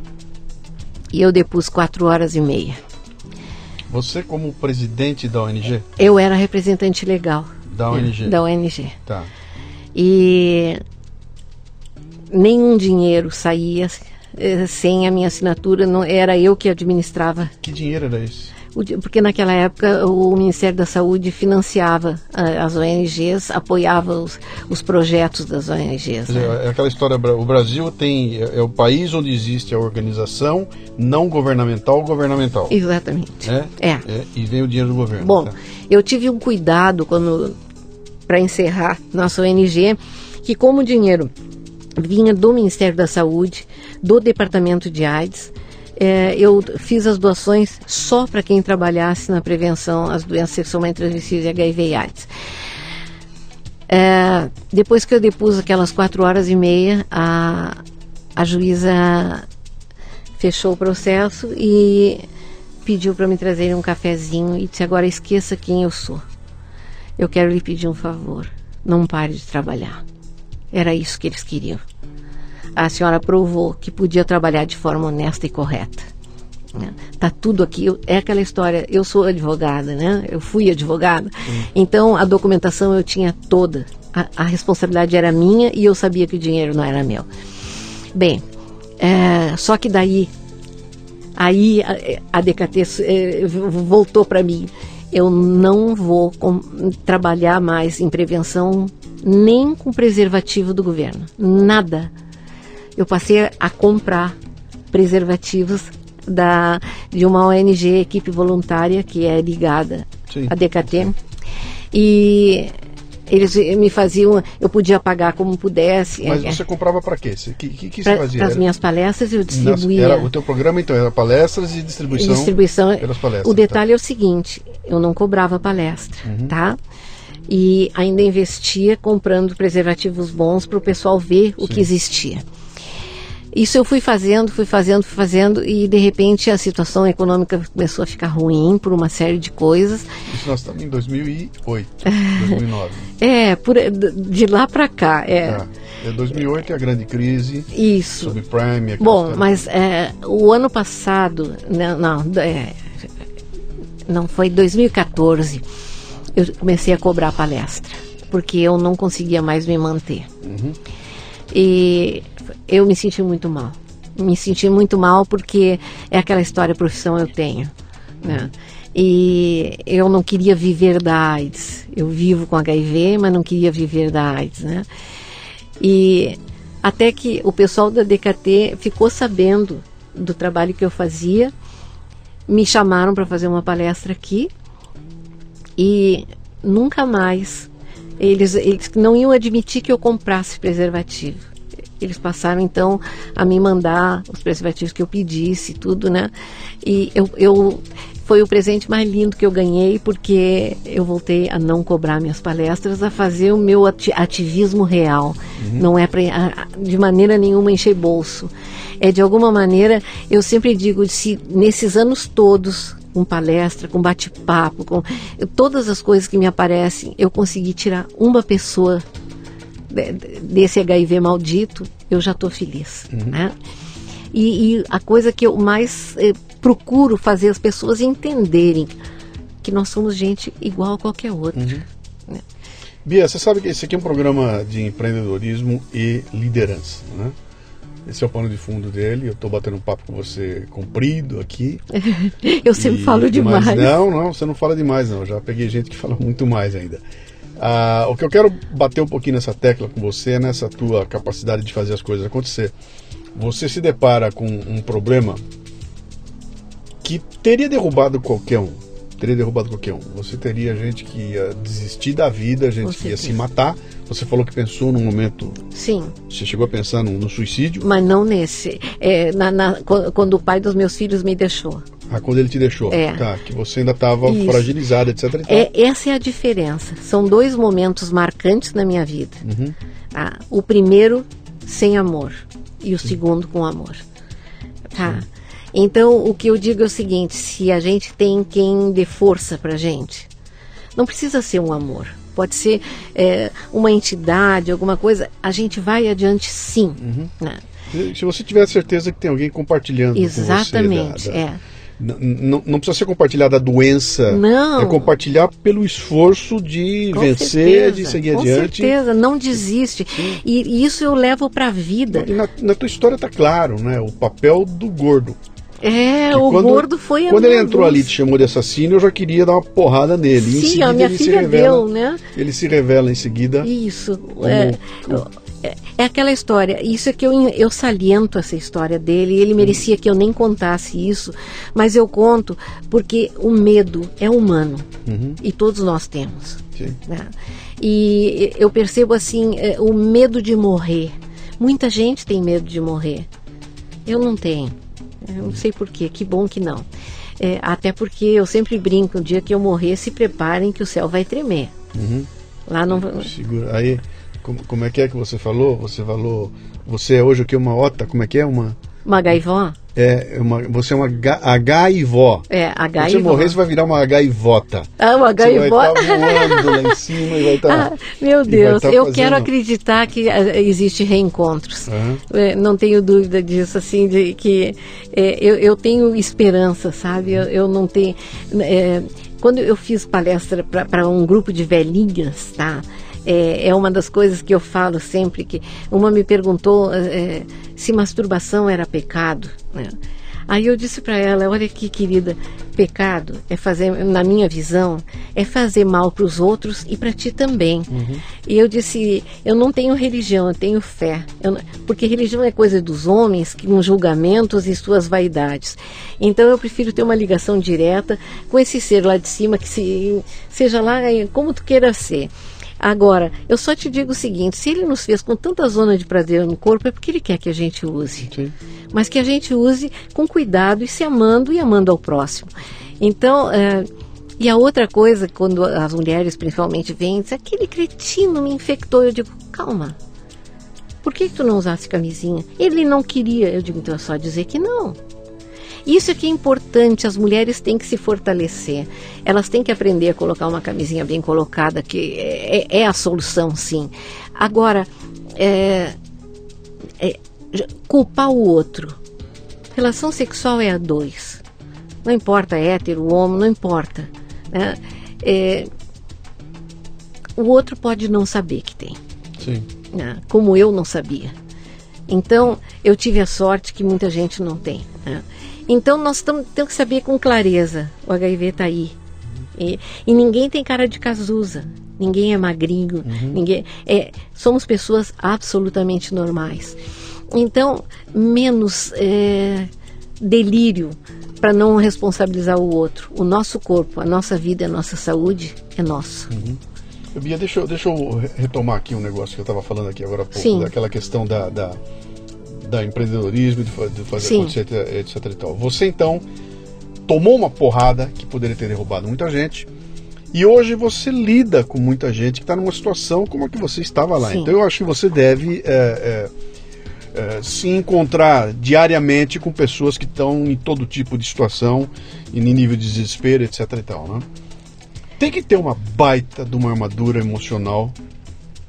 Speaker 2: E eu depus quatro horas e meia.
Speaker 1: Você, como presidente da ONG?
Speaker 2: Eu era representante legal.
Speaker 1: Da ONG?
Speaker 2: Da ONG.
Speaker 1: Tá.
Speaker 2: E nenhum dinheiro saía eh, sem a minha assinatura, não era eu que administrava.
Speaker 1: Que dinheiro era esse?
Speaker 2: Porque naquela época o Ministério da Saúde financiava as ONGs, apoiava os, os projetos das ONGs.
Speaker 1: Né? É aquela história, o Brasil tem é, é, o país onde existe a organização não governamental governamental.
Speaker 2: Exatamente.
Speaker 1: É? É. é e vem o dinheiro do governo.
Speaker 2: Bom, tá? eu tive um cuidado quando para encerrar nossa ONG, que como o dinheiro vinha do Ministério da Saúde, do Departamento de AIDS, é, eu fiz as doações só para quem trabalhasse na prevenção às doenças sexualmente transmissíveis e HIV e AIDS. É, depois que eu depus aquelas quatro horas e meia, a, a juíza fechou o processo e pediu para me trazer um cafezinho e disse: agora esqueça quem eu sou. Eu quero lhe pedir um favor. Não pare de trabalhar. Era isso que eles queriam. A senhora provou que podia trabalhar de forma honesta e correta. Né? Tá tudo aqui. é aquela história. Eu sou advogada, né? Eu fui advogada. Então a documentação eu tinha toda. A, a, responsabilidade era minha e eu sabia que o dinheiro não era meu. Bem, é, só que daí aí a, a DKT é, voltou para mim. Eu não vou com, trabalhar mais em prevenção nem com preservativo do governo. Nada. Eu passei a comprar preservativos da, de uma ONG, equipe voluntária, que é ligada Sim. à DKT. E eles me faziam, eu podia pagar como pudesse.
Speaker 1: Mas é, você comprava para quê? O que, que, que pra, você fazia?
Speaker 2: Para as minhas palestras eu distribuía.
Speaker 1: Era, o teu programa então era palestras e distribuição.
Speaker 2: distribuição. Pelas palestras. O detalhe tá. é o seguinte: eu não cobrava palestra, uhum. tá? E ainda investia comprando preservativos bons para o pessoal ver o Sim. que existia. Isso eu fui fazendo, fui fazendo, fui fazendo e de repente a situação econômica começou a ficar ruim por uma série de coisas.
Speaker 1: Isso nós estamos em 2008, 2009.
Speaker 2: é, por, de lá para cá. É.
Speaker 1: é. 2008 é a grande crise.
Speaker 2: Isso.
Speaker 1: Subprime.
Speaker 2: Bom, mas é, o ano passado, não, não, é, não foi 2014, eu comecei a cobrar palestra porque eu não conseguia mais me manter. Uhum. E eu me senti muito mal. Me senti muito mal porque é aquela história, profissão eu tenho. Né? E eu não queria viver da AIDS. Eu vivo com HIV, mas não queria viver da AIDS. Né? E até que o pessoal da DKT ficou sabendo do trabalho que eu fazia, me chamaram para fazer uma palestra aqui e nunca mais eles, eles não iam admitir que eu comprasse preservativo. Eles passaram então a me mandar os preservativos que eu pedisse, tudo, né? E eu, eu foi o presente mais lindo que eu ganhei porque eu voltei a não cobrar minhas palestras, a fazer o meu ativismo real. Uhum. Não é para de maneira nenhuma encher bolso. É de alguma maneira, eu sempre digo, se nesses anos todos com palestra, com bate-papo, com todas as coisas que me aparecem, eu consegui tirar uma pessoa desse HIV maldito, eu já estou feliz. Uhum. Né? E, e, a coisa que eu mais eh, procuro fazer as pessoas entenderem que nós somos gente igual a qualquer outra. Uhum.
Speaker 1: Né? Bia, você sabe que esse aqui é um programa de empreendedorismo e liderança, né? Esse é o pano de fundo dele. Eu estou batendo um papo com você comprido aqui.
Speaker 2: eu sempre e, falo demais.
Speaker 1: não, não, você não fala demais, não. Eu já peguei gente que fala muito mais ainda. Ah, o que eu quero bater um pouquinho nessa tecla com você é nessa tua capacidade de fazer as coisas acontecer. Você se depara com um problema que teria derrubado qualquer um. Teria derrubado qualquer um. Você teria gente que ia desistir da vida, gente que ia se matar. Você falou que pensou num momento.
Speaker 2: Sim.
Speaker 1: Você chegou a pensar no, no suicídio?
Speaker 2: Mas não nesse. É, na, na, quando o pai dos meus filhos me deixou.
Speaker 1: Ah, quando ele te deixou. É. Tá, que você ainda estava fragilizada, etc.
Speaker 2: É, essa é a diferença. São dois momentos marcantes na minha vida. Uhum. Ah, o primeiro, sem amor. e o segundo com amor. Tá? Então, o que eu digo é o seguinte: se a gente tem quem dê força pra gente, não precisa ser um amor. Pode ser é, uma entidade, alguma coisa. A gente vai adiante sim.
Speaker 1: Uhum.
Speaker 2: Né?
Speaker 1: Se você tiver certeza que tem alguém compartilhando
Speaker 2: Exatamente,
Speaker 1: com você. da- da-
Speaker 2: é.
Speaker 1: N- Não precisa ser compartilhar da doença.
Speaker 2: Não.
Speaker 1: É compartilhar pelo esforço de
Speaker 2: Com
Speaker 1: vencer,
Speaker 2: certeza,
Speaker 1: de seguir
Speaker 2: com
Speaker 1: adiante.
Speaker 2: certeza, não desiste. E, e isso eu levo para a vida.
Speaker 1: E na, na tua história está claro, né? O papel do gordo.
Speaker 2: É,
Speaker 1: Que
Speaker 2: o
Speaker 1: quando-
Speaker 2: gordo foi a
Speaker 1: Quando ele entrou
Speaker 2: luz.
Speaker 1: ali e te chamou de assassino, eu já queria dar uma porrada nele.
Speaker 2: Sim,
Speaker 1: seguida,
Speaker 2: a minha filha
Speaker 1: revela,
Speaker 2: deu, né?
Speaker 1: Ele se revela em seguida.
Speaker 2: Isso. É, é, é aquela história. Isso é que eu, eu saliento essa história dele. Ele merecia que eu nem contasse isso, mas eu conto porque o medo é humano
Speaker 1: Uhum,
Speaker 2: e todos nós temos.
Speaker 1: sim.
Speaker 2: né? E eu percebo assim é, o medo de morrer. Muita gente tem medo de morrer. Eu não tenho. Eu não sei porquê. Que bom que não. É, até porque eu sempre brinco, o dia que eu morrer, se preparem que o céu vai tremer.
Speaker 1: Uhum.
Speaker 2: Lá não
Speaker 1: Segura. Aí, como, como é que é que você falou? Você falou. Você é hoje o que? Uma ota? Como é que é? Uma.
Speaker 2: Uma gaivó?
Speaker 1: É, uma, você é uma ga- agaivó.
Speaker 2: É, gaivó.
Speaker 1: você morrer, você vai virar uma gaivota.
Speaker 2: Ah, uma
Speaker 1: Você
Speaker 2: gaivó.
Speaker 1: vai estar voando lá em cima e vai estar.
Speaker 2: Ah, meu Deus,
Speaker 1: tá
Speaker 2: eu
Speaker 1: fazendo-
Speaker 2: quero acreditar que ah, existe reencontros.
Speaker 1: Aham.
Speaker 2: É, não tenho dúvida disso, assim, de que é, eu, eu tenho esperança, sabe? Eu, eu não tenho. é, quando eu fiz palestra para um grupo de velhinhas, tá? É, é uma das coisas que eu falo sempre que uma me perguntou é, se masturbação era pecado. Né? Aí eu disse para ela, olha que querida, pecado é fazer, na minha visão, é fazer mal para os outros e para ti também. E eu disse, eu não tenho religião, eu tenho fé. Eu porque religião é coisa dos homens, que- com julgamentos e suas vaidades. Então eu prefiro ter uma ligação direta com esse ser lá de cima, que se, seja lá como tu queira ser. Agora, eu só te digo o seguinte: se ele nos fez com tanta zona de prazer no corpo, é porque ele quer que a gente use
Speaker 1: Sim.
Speaker 2: mas que a gente use com cuidado e se amando e amando ao próximo. Então, é, e a outra coisa, quando as mulheres principalmente vêm, diz, aquele cretino me infectou, eu digo, calma. Por que, que tu não usasse camisinha? Ele não queria. Eu digo, então é só dizer que não. Isso é que é importante, as mulheres têm que se fortalecer. Elas têm que aprender a colocar uma camisinha bem colocada, que é, é a solução, sim. Agora, é, é, culpar o outro. Relação sexual é a dois. Não importa hétero, homo, não importa. né? É, o outro pode não saber que tem
Speaker 1: Sim.
Speaker 2: né? como eu não sabia. Então, eu tive a sorte que muita gente não tem. né? Então, nós tam- temos que saber com clareza: o HIV está aí. E, e ninguém tem cara de casusa, ninguém é magrinho, ninguém é, somos pessoas absolutamente normais. Então, menos é, delírio para não responsabilizar o outro. O nosso corpo, a nossa vida, a nossa saúde é nosso.
Speaker 1: Bia, deixa, eu- deixa eu re- retomar aqui um negócio que eu estava falando aqui agora há pouco,
Speaker 2: Sim.
Speaker 1: daquela questão da, da, da empreendedorismo, de, de fazer
Speaker 2: Sim.
Speaker 1: acontecer, etc, etc. Você então tomou uma porrada que poderia ter derrubado muita gente. E hoje você lida com muita gente que está numa situação como a que você estava lá.
Speaker 2: Sim.
Speaker 1: Então eu acho que você deve é, é, é, se encontrar diariamente com pessoas que estão em todo tipo de situação, em nível de desespero, etc e tal, né? Tem que ter uma baita de uma armadura emocional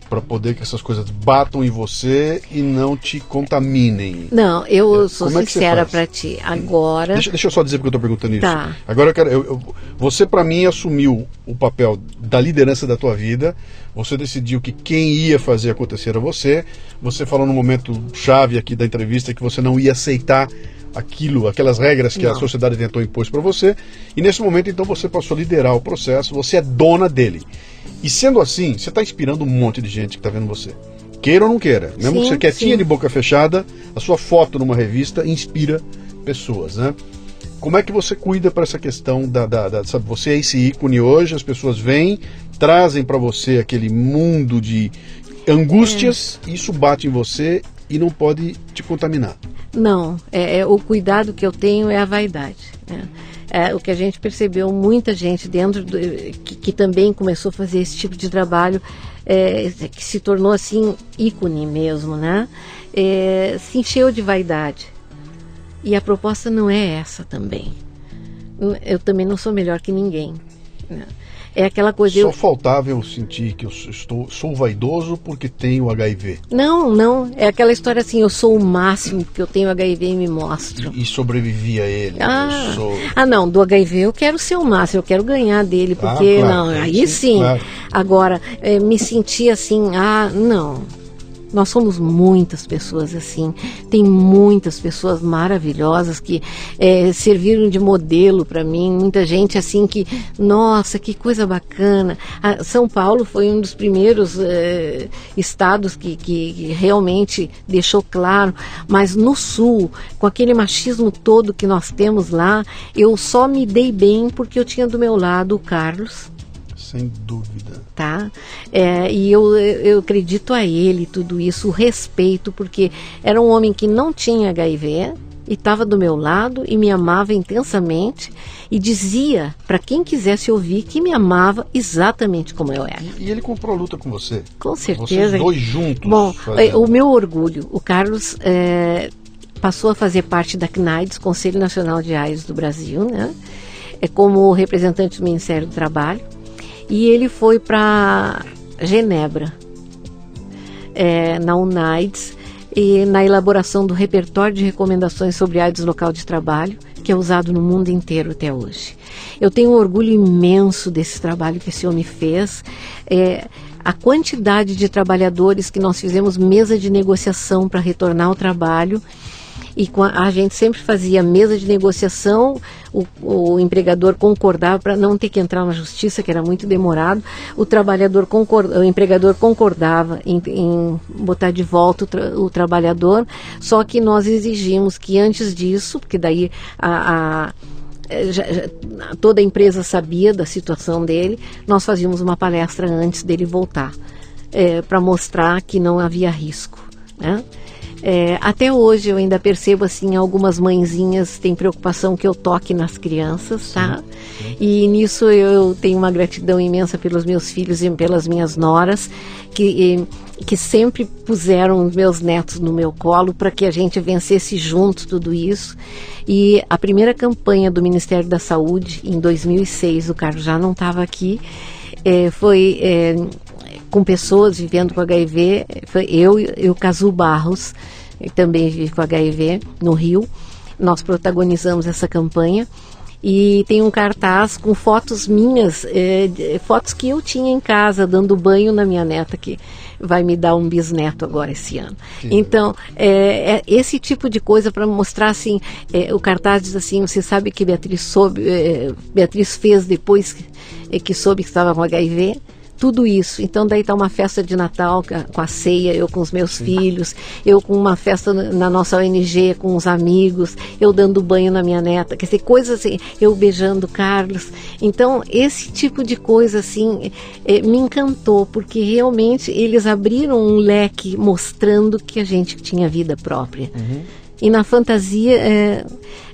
Speaker 1: para poder que essas coisas batam em você e não te contaminem.
Speaker 2: Não, eu sou
Speaker 1: Como é
Speaker 2: sincera
Speaker 1: faz?
Speaker 2: para ti. Agora,
Speaker 1: Deixa, deixa eu só dizer porque eu estou perguntando isso.
Speaker 2: Tá.
Speaker 1: Agora eu quero. eu- eu- você, para mim, assumiu o papel da liderança da tua vida. Você decidiu que quem ia fazer acontecer era você. Você falou no momento chave aqui da entrevista que você não ia aceitar aquilo, aquelas regras que a
Speaker 2: Não.
Speaker 1: sociedade tentou impor para você. E nesse momento, então, você passou a liderar o processo. Você é dona dele. E sendo assim, você está inspirando um monte de gente que está vendo você. Queira ou não queira. Mesmo
Speaker 2: Sim,
Speaker 1: que você quietinha
Speaker 2: sim.
Speaker 1: de boca fechada, a sua foto numa revista inspira pessoas, né? Como é que você cuida para essa questão da, da, da- sabe, você é esse ícone hoje, as pessoas vêm, trazem para você aquele mundo de angústias,
Speaker 2: É.
Speaker 1: isso bate em você e não pode te contaminar.
Speaker 2: não. É, é, o cuidado que eu tenho é a vaidade. né? É, o que a gente percebeu, muita gente dentro do, que, que também começou a fazer esse tipo de trabalho, é, que se tornou assim ícone mesmo, né? é, se encheu de vaidade. E a proposta não é essa também. Eu também não sou melhor que ninguém. Né? É aquela coisa.
Speaker 1: Só
Speaker 2: eu...
Speaker 1: faltava eu sentir que eu estou, sou vaidoso porque tenho HIV.
Speaker 2: Não, não. É aquela história assim: eu sou o máximo porque eu tenho HIV e me mostro.
Speaker 1: E, e sobrevivi a ele.
Speaker 2: Ah,
Speaker 1: sou...
Speaker 2: ah, não. Do HIV eu quero ser o máximo, eu quero ganhar dele. Porque, ah, claro, não, aí sim. sim. Claro. Agora, é, me sentir assim: ah, não. Nós somos muitas pessoas assim. Tem muitas pessoas maravilhosas que é, serviram de modelo para mim. Muita gente assim que, nossa, que coisa bacana. A São Paulo foi um dos primeiros é, estados que, que, que realmente deixou claro. Mas no Sul, com aquele machismo todo que nós temos lá, eu só me dei bem porque eu tinha do meu lado o Carlos
Speaker 1: sem dúvida.
Speaker 2: Tá? É, e eu, eu acredito a ele tudo isso, o respeito, porque era um homem que não tinha HIV e estava do meu lado e me amava intensamente e dizia para quem quisesse ouvir que me amava exatamente como eu era.
Speaker 1: E, e ele comprou a luta com você?
Speaker 2: Com certeza.
Speaker 1: Vocês dois juntos.
Speaker 2: Bom, fazendo. o meu orgulho, o Carlos é, passou a fazer parte da CNAIDS, Conselho Nacional de AIDS do Brasil, né? É como representante do Ministério do Trabalho e ele foi para Genebra, é, na UNAIDS, e na elaboração do repertório de recomendações sobre AIDS local de trabalho, que é usado no mundo inteiro até hoje. Eu tenho um orgulho imenso desse trabalho que esse homem fez. É, a quantidade de trabalhadores que nós fizemos mesa de negociação para retornar ao trabalho e a, gente sempre fazia mesa de negociação, o, o empregador concordava para não ter que entrar na justiça, que era muito demorado, o trabalhador concord, o empregador concordava em, em botar de volta o, tra, o, trabalhador, só que nós exigimos que antes disso, porque daí a, a já, já, toda a empresa sabia da situação dele, nós fazíamos uma palestra antes dele voltar, é, para mostrar que não havia risco. Né? É, até hoje eu ainda percebo assim, algumas mãezinhas têm preocupação que eu toque nas crianças, tá? Sim, sim. E nisso eu tenho uma gratidão imensa pelos meus filhos e pelas minhas noras, que, que sempre puseram os meus netos no meu colo para que a gente vencesse juntos tudo isso. E a primeira campanha do Ministério da Saúde, em 2006, o Carlos já não estava aqui, é, foi é, com pessoas vivendo com HIV, foi eu e o Casu Barros, que também vive com HIV, no Rio. Nós protagonizamos essa campanha e tem um cartaz com fotos minhas, é, fotos que eu tinha em casa, dando banho na minha neta, que vai me dar um bisneto agora esse ano. Que então, é, é, esse tipo de coisa para mostrar assim, é, o cartaz diz assim, você sabe que Beatriz soube, Beatriz fez depois que, que soube que estava com HIV? Tudo isso. Então daí tá uma festa de Natal com a ceia, eu com os meus Sim. filhos, eu com uma festa na nossa ONG com os amigos, eu dando banho na minha neta, quer dizer, coisas assim, eu beijando Carlos. Então esse tipo de coisa assim é, me encantou, porque realmente eles abriram um leque mostrando que a gente tinha vida própria. Uhum. E na fantasia é,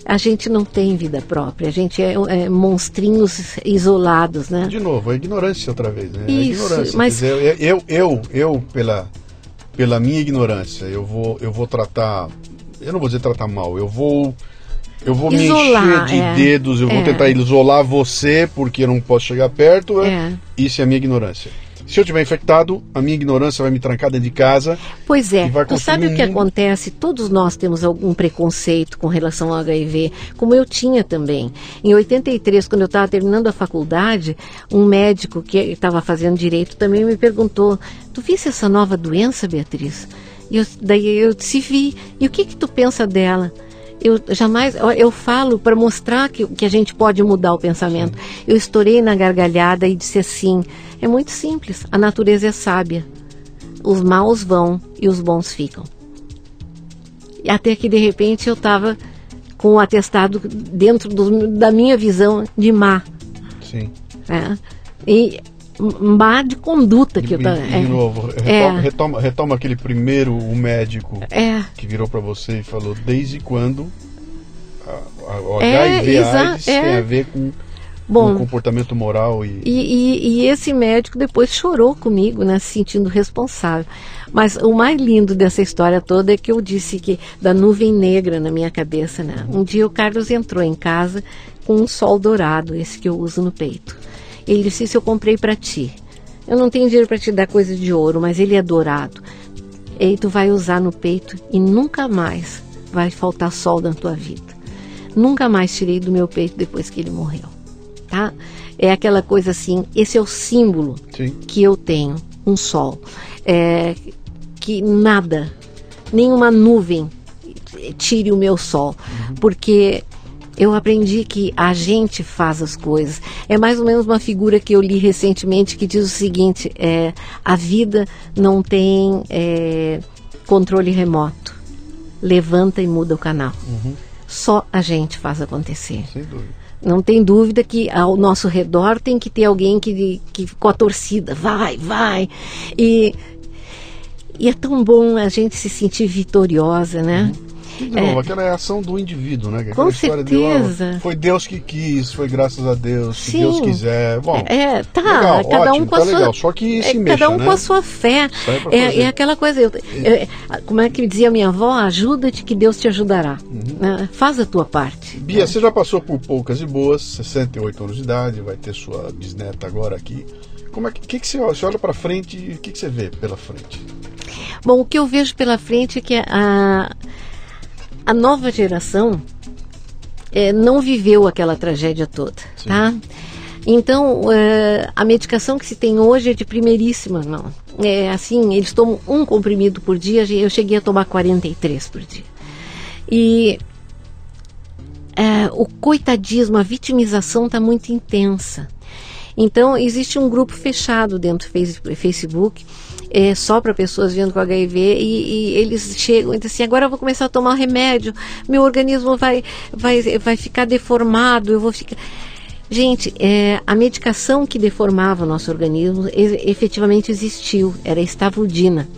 Speaker 2: a gente não tem vida própria, a gente é, é, monstrinhos isolados, né?
Speaker 1: De novo, a ignorância outra vez, né?
Speaker 2: Isso,
Speaker 1: a ignorância.
Speaker 2: Mas...
Speaker 1: Dizer, eu, eu, eu, pela, pela minha ignorância, eu vou, eu vou tratar, eu não vou dizer tratar mal, eu vou eu vou Isolar, me encher de é, dedos, eu vou é. tentar isolar você porque eu não posso chegar perto. É. Isso é a minha ignorância. Se eu tiver infectado, a minha ignorância vai me trancar dentro de casa.
Speaker 2: Pois é, tu sabe o que acontece? Todos nós temos algum preconceito com relação ao HIV, como eu tinha também. Em 83, quando eu estava terminando a faculdade, um médico que estava fazendo direito também me perguntou: Tu viste essa nova doença, Beatriz? E eu, daí eu disse: Vi. E o que, que tu pensa dela? Eu jamais eu falo para mostrar que, que a gente pode mudar o pensamento. Eu estourei na gargalhada e disse assim: é muito simples, a natureza é sábia. Os maus vão e os bons ficam. E até que de repente eu estava com o atestado dentro do, da minha visão de má.
Speaker 1: Sim.
Speaker 2: É. E má de conduta que
Speaker 1: de,
Speaker 2: eu tava.
Speaker 1: De, é, novo, retoma, é. retoma, retoma, aquele primeiro o médico
Speaker 2: é.
Speaker 1: que virou para você e falou desde quando a, a, o é, HIV AIDS tem a ver com
Speaker 2: Bom,
Speaker 1: no comportamento moral e...
Speaker 2: E, e, e, esse médico depois chorou comigo, né, se sentindo responsável. Mas o mais lindo dessa história toda é que eu disse que da nuvem negra na minha cabeça, né? Um dia o Carlos entrou em casa com um sol dourado, esse que eu uso no peito. Ele disse: "Isso eu comprei para ti. Eu não tenho dinheiro para te dar coisa de ouro, mas ele é dourado. E tu vai usar no peito e nunca mais vai faltar sol na tua vida. Nunca mais tirei do meu peito depois que ele morreu." Tá? É aquela coisa assim, esse é o símbolo
Speaker 1: Sim.
Speaker 2: que eu tenho, um sol. É, que nada, nenhuma nuvem tire o meu sol, uhum. porque eu aprendi que a gente faz as coisas. É mais ou menos uma figura que eu li recentemente que diz o seguinte: é, a vida não tem é, controle remoto. Levanta e muda o canal. Uhum. Só a gente faz acontecer.
Speaker 1: Sem dúvida.
Speaker 2: Não tem dúvida que ao nosso redor tem que ter alguém que, que com a torcida, vai, vai. E e é tão bom a gente se sentir vitoriosa, né?
Speaker 1: De novo, é. aquela é a ação do indivíduo, né?
Speaker 2: Aquela Com certeza.
Speaker 1: De, foi Deus que quis, foi graças a Deus, se Deus quiser. Bom,
Speaker 2: é, tá, legal, cada
Speaker 1: ótimo,
Speaker 2: um com tá a sua,
Speaker 1: legal, só que se
Speaker 2: é,
Speaker 1: mexa,
Speaker 2: Cada um
Speaker 1: né?
Speaker 2: com a sua fé. É, é, aquela coisa, eu, eu, como é que dizia minha avó, ajuda-te que Deus te ajudará. Uhum. Né? Faz a tua parte.
Speaker 1: Bia, você já passou por poucas e boas, 68 anos de idade, vai ter sua bisneta agora aqui. Como é que, que, que você olha? Você olha para frente e o que, que você vê pela frente?
Speaker 2: Bom, o que eu vejo pela frente é que a, a nova geração é, não viveu aquela tragédia toda, Sim. tá? Então, é, a medicação que se tem hoje é de primeiríssima, não. É assim, eles tomam um comprimido por dia, eu cheguei a tomar 43 por dia. E é, o coitadismo, a vitimização está muito intensa. Então, existe um grupo fechado dentro do Facebook é, só para pessoas vivendo com HIV e, e, eles chegam e dizem assim, agora eu vou começar a tomar remédio, meu organismo vai, vai, vai ficar deformado, eu vou ficar... Gente, é, a medicação que deformava o nosso organismo efetivamente existiu, era a estavudina.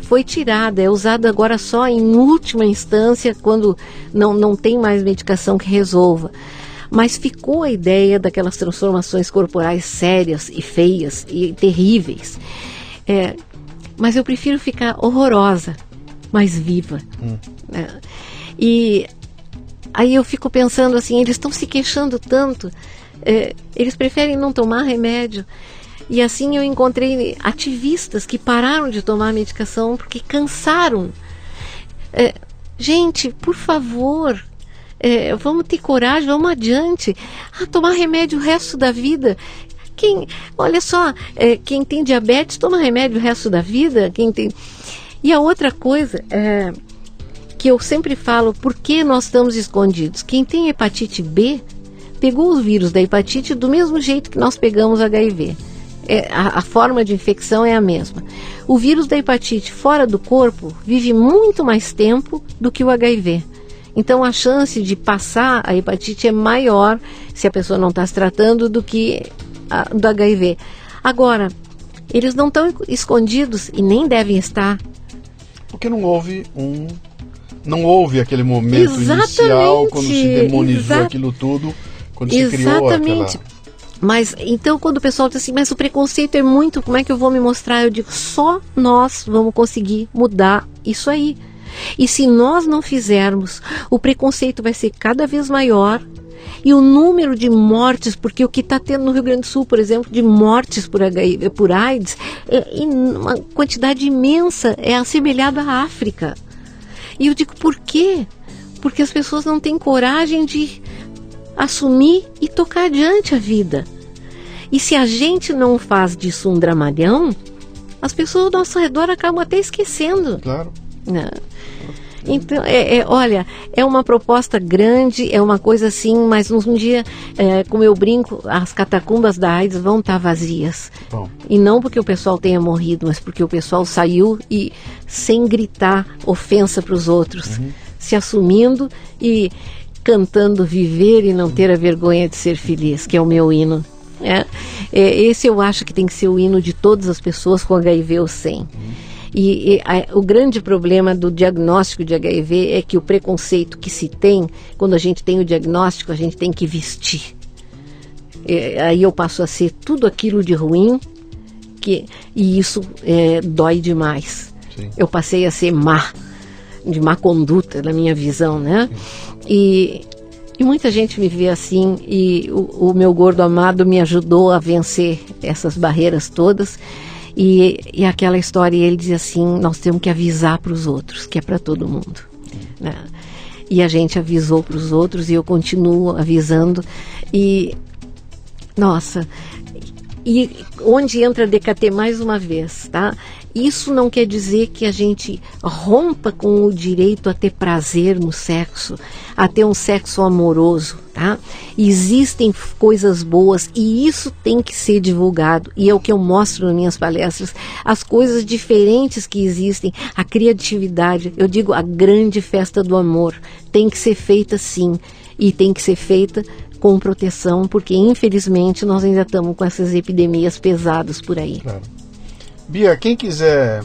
Speaker 2: Foi tirada, é usada agora só em última instância, quando não, não tem mais medicação que resolva mas ficou a ideia daquelas transformações corporais sérias e feias e terríveis. É, mas eu prefiro ficar horrorosa, mas viva. Hum. É, e aí eu fico pensando assim, eles estão se queixando tanto, é, eles preferem não tomar remédio. E assim eu encontrei ativistas que pararam de tomar medicação porque cansaram. É, gente, por favor, é, vamos ter coragem, vamos adiante. Ah, tomar remédio o resto da vida. Quem, olha só, é, quem tem diabetes toma remédio o resto da vida. Quem tem. E a outra coisa é, que eu sempre falo, por que nós estamos escondidos? Quem tem hepatite B pegou o vírus da hepatite do mesmo jeito que nós pegamos HIV. É, a, a, forma de infecção é a mesma. O vírus da hepatite fora do corpo vive muito mais tempo do que o HIV. Então a chance de passar a hepatite é maior se a pessoa não está se tratando do que do HIV. Agora, eles não estão escondidos e nem devem estar.
Speaker 1: Porque não houve um. Não houve aquele momento Exatamente. inicial quando se demonizou aquilo tudo, quando se criou aquela.
Speaker 2: Mas então quando o pessoal diz assim, mas o preconceito é muito, como é que eu vou me mostrar? Eu digo, só nós vamos conseguir mudar isso aí. E se nós não fizermos, o preconceito vai ser cada vez maior e o número de mortes, porque o que está tendo no Rio Grande do Sul, por exemplo, de mortes por, HIV, por AIDS, é uma quantidade imensa, é assemelhado à África. E eu digo, por quê? Porque as pessoas não têm coragem de assumir e tocar adiante a vida. E se a gente não faz disso um dramalhão, as pessoas ao nosso redor acabam até esquecendo.
Speaker 1: Claro.
Speaker 2: Né? Então, é, é, olha, é uma proposta grande, é uma coisa assim, mas um dia, é, como eu brinco, as catacumbas da AIDS vão estar tá vazias. Bom. E não porque o pessoal tenha morrido, mas porque o pessoal saiu e sem gritar ofensa para os outros, uhum. se assumindo e cantando viver e não ter a vergonha de ser feliz, que é o meu hino. É, é, esse eu acho que tem que ser o hino de todas as pessoas com HIV ou sem. Uhum. E, e a, o grande problema do diagnóstico de HIV é que o preconceito que se tem, quando a gente tem o diagnóstico, a gente tem que vestir. é, aí eu passo a ser tudo aquilo de ruim que, e isso é, dói demais. Sim. Eu passei a ser má, de má conduta na minha visão, né? E, e muita gente me vê assim e o, o meu gordo amado me ajudou a vencer essas barreiras todas. E, e aquela história, ele diz assim: nós temos que avisar para os outros, que é para todo mundo. Né? E a gente avisou para os outros e eu continuo avisando. E, nossa, e onde entra a DKT mais uma vez, tá? Isso não quer dizer que a gente rompa com o direito a ter prazer no sexo, a ter um sexo amoroso, tá? Existem coisas boas e isso tem que ser divulgado e é o que eu mostro nas minhas palestras, as coisas diferentes que existem, a criatividade, eu digo a grande festa do amor, tem que ser feita sim e tem que ser feita com proteção, porque infelizmente nós ainda estamos com essas epidemias pesadas por aí. Claro.
Speaker 1: Bia, quem quiser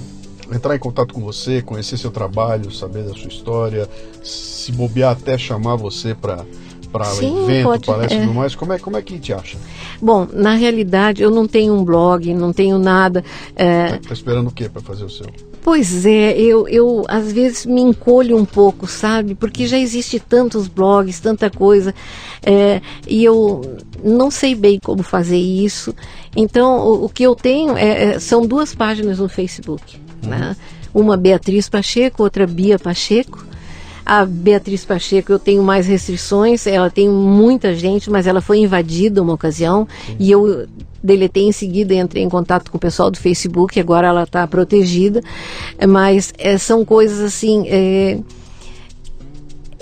Speaker 1: entrar em contato com você, conhecer seu trabalho, saber da sua história, se bobear até chamar você para para evento, pode, palestra e é. tudo mais, como é, como é que te acha?
Speaker 2: Bom, na realidade eu não tenho um blog, não tenho nada.
Speaker 1: É... Tá, tá esperando o que para fazer o seu?
Speaker 2: Pois é, eu, eu às vezes me encolho um pouco, sabe? Porque já existe tantos blogs, tanta coisa, é, e eu não sei bem como fazer isso. Então, o, o que eu tenho é, é são duas páginas no Facebook, né? Uma Beatriz Pacheco, outra Bia Pacheco. A Beatriz Pacheco, eu tenho mais restrições, ela tem muita gente, mas ela foi invadida uma ocasião e eu deletei em seguida, entrei em contato com o pessoal do Facebook, agora ela está protegida, mas é, são coisas assim. É,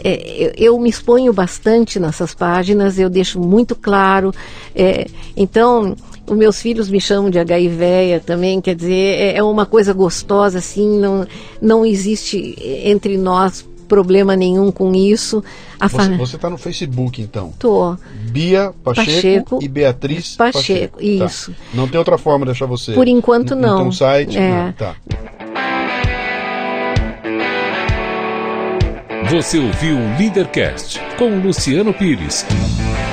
Speaker 2: é, eu, eu, me exponho bastante nessas páginas, eu deixo muito claro. É, então, os meus filhos me chamam de HIV também, quer dizer, é, é uma coisa gostosa, assim, não, não existe entre nós problema nenhum com isso.
Speaker 1: A você está no Facebook, então?
Speaker 2: Tô.
Speaker 1: Bia Pacheco, Pacheco e Beatriz
Speaker 2: Pacheco. Pacheco. Tá. Isso.
Speaker 1: Tá. Não tem outra forma de achar você?
Speaker 2: Por enquanto, não. Não tem
Speaker 1: um site? É. Não. Tá.
Speaker 3: Você ouviu o Leadercast com Luciano Pires.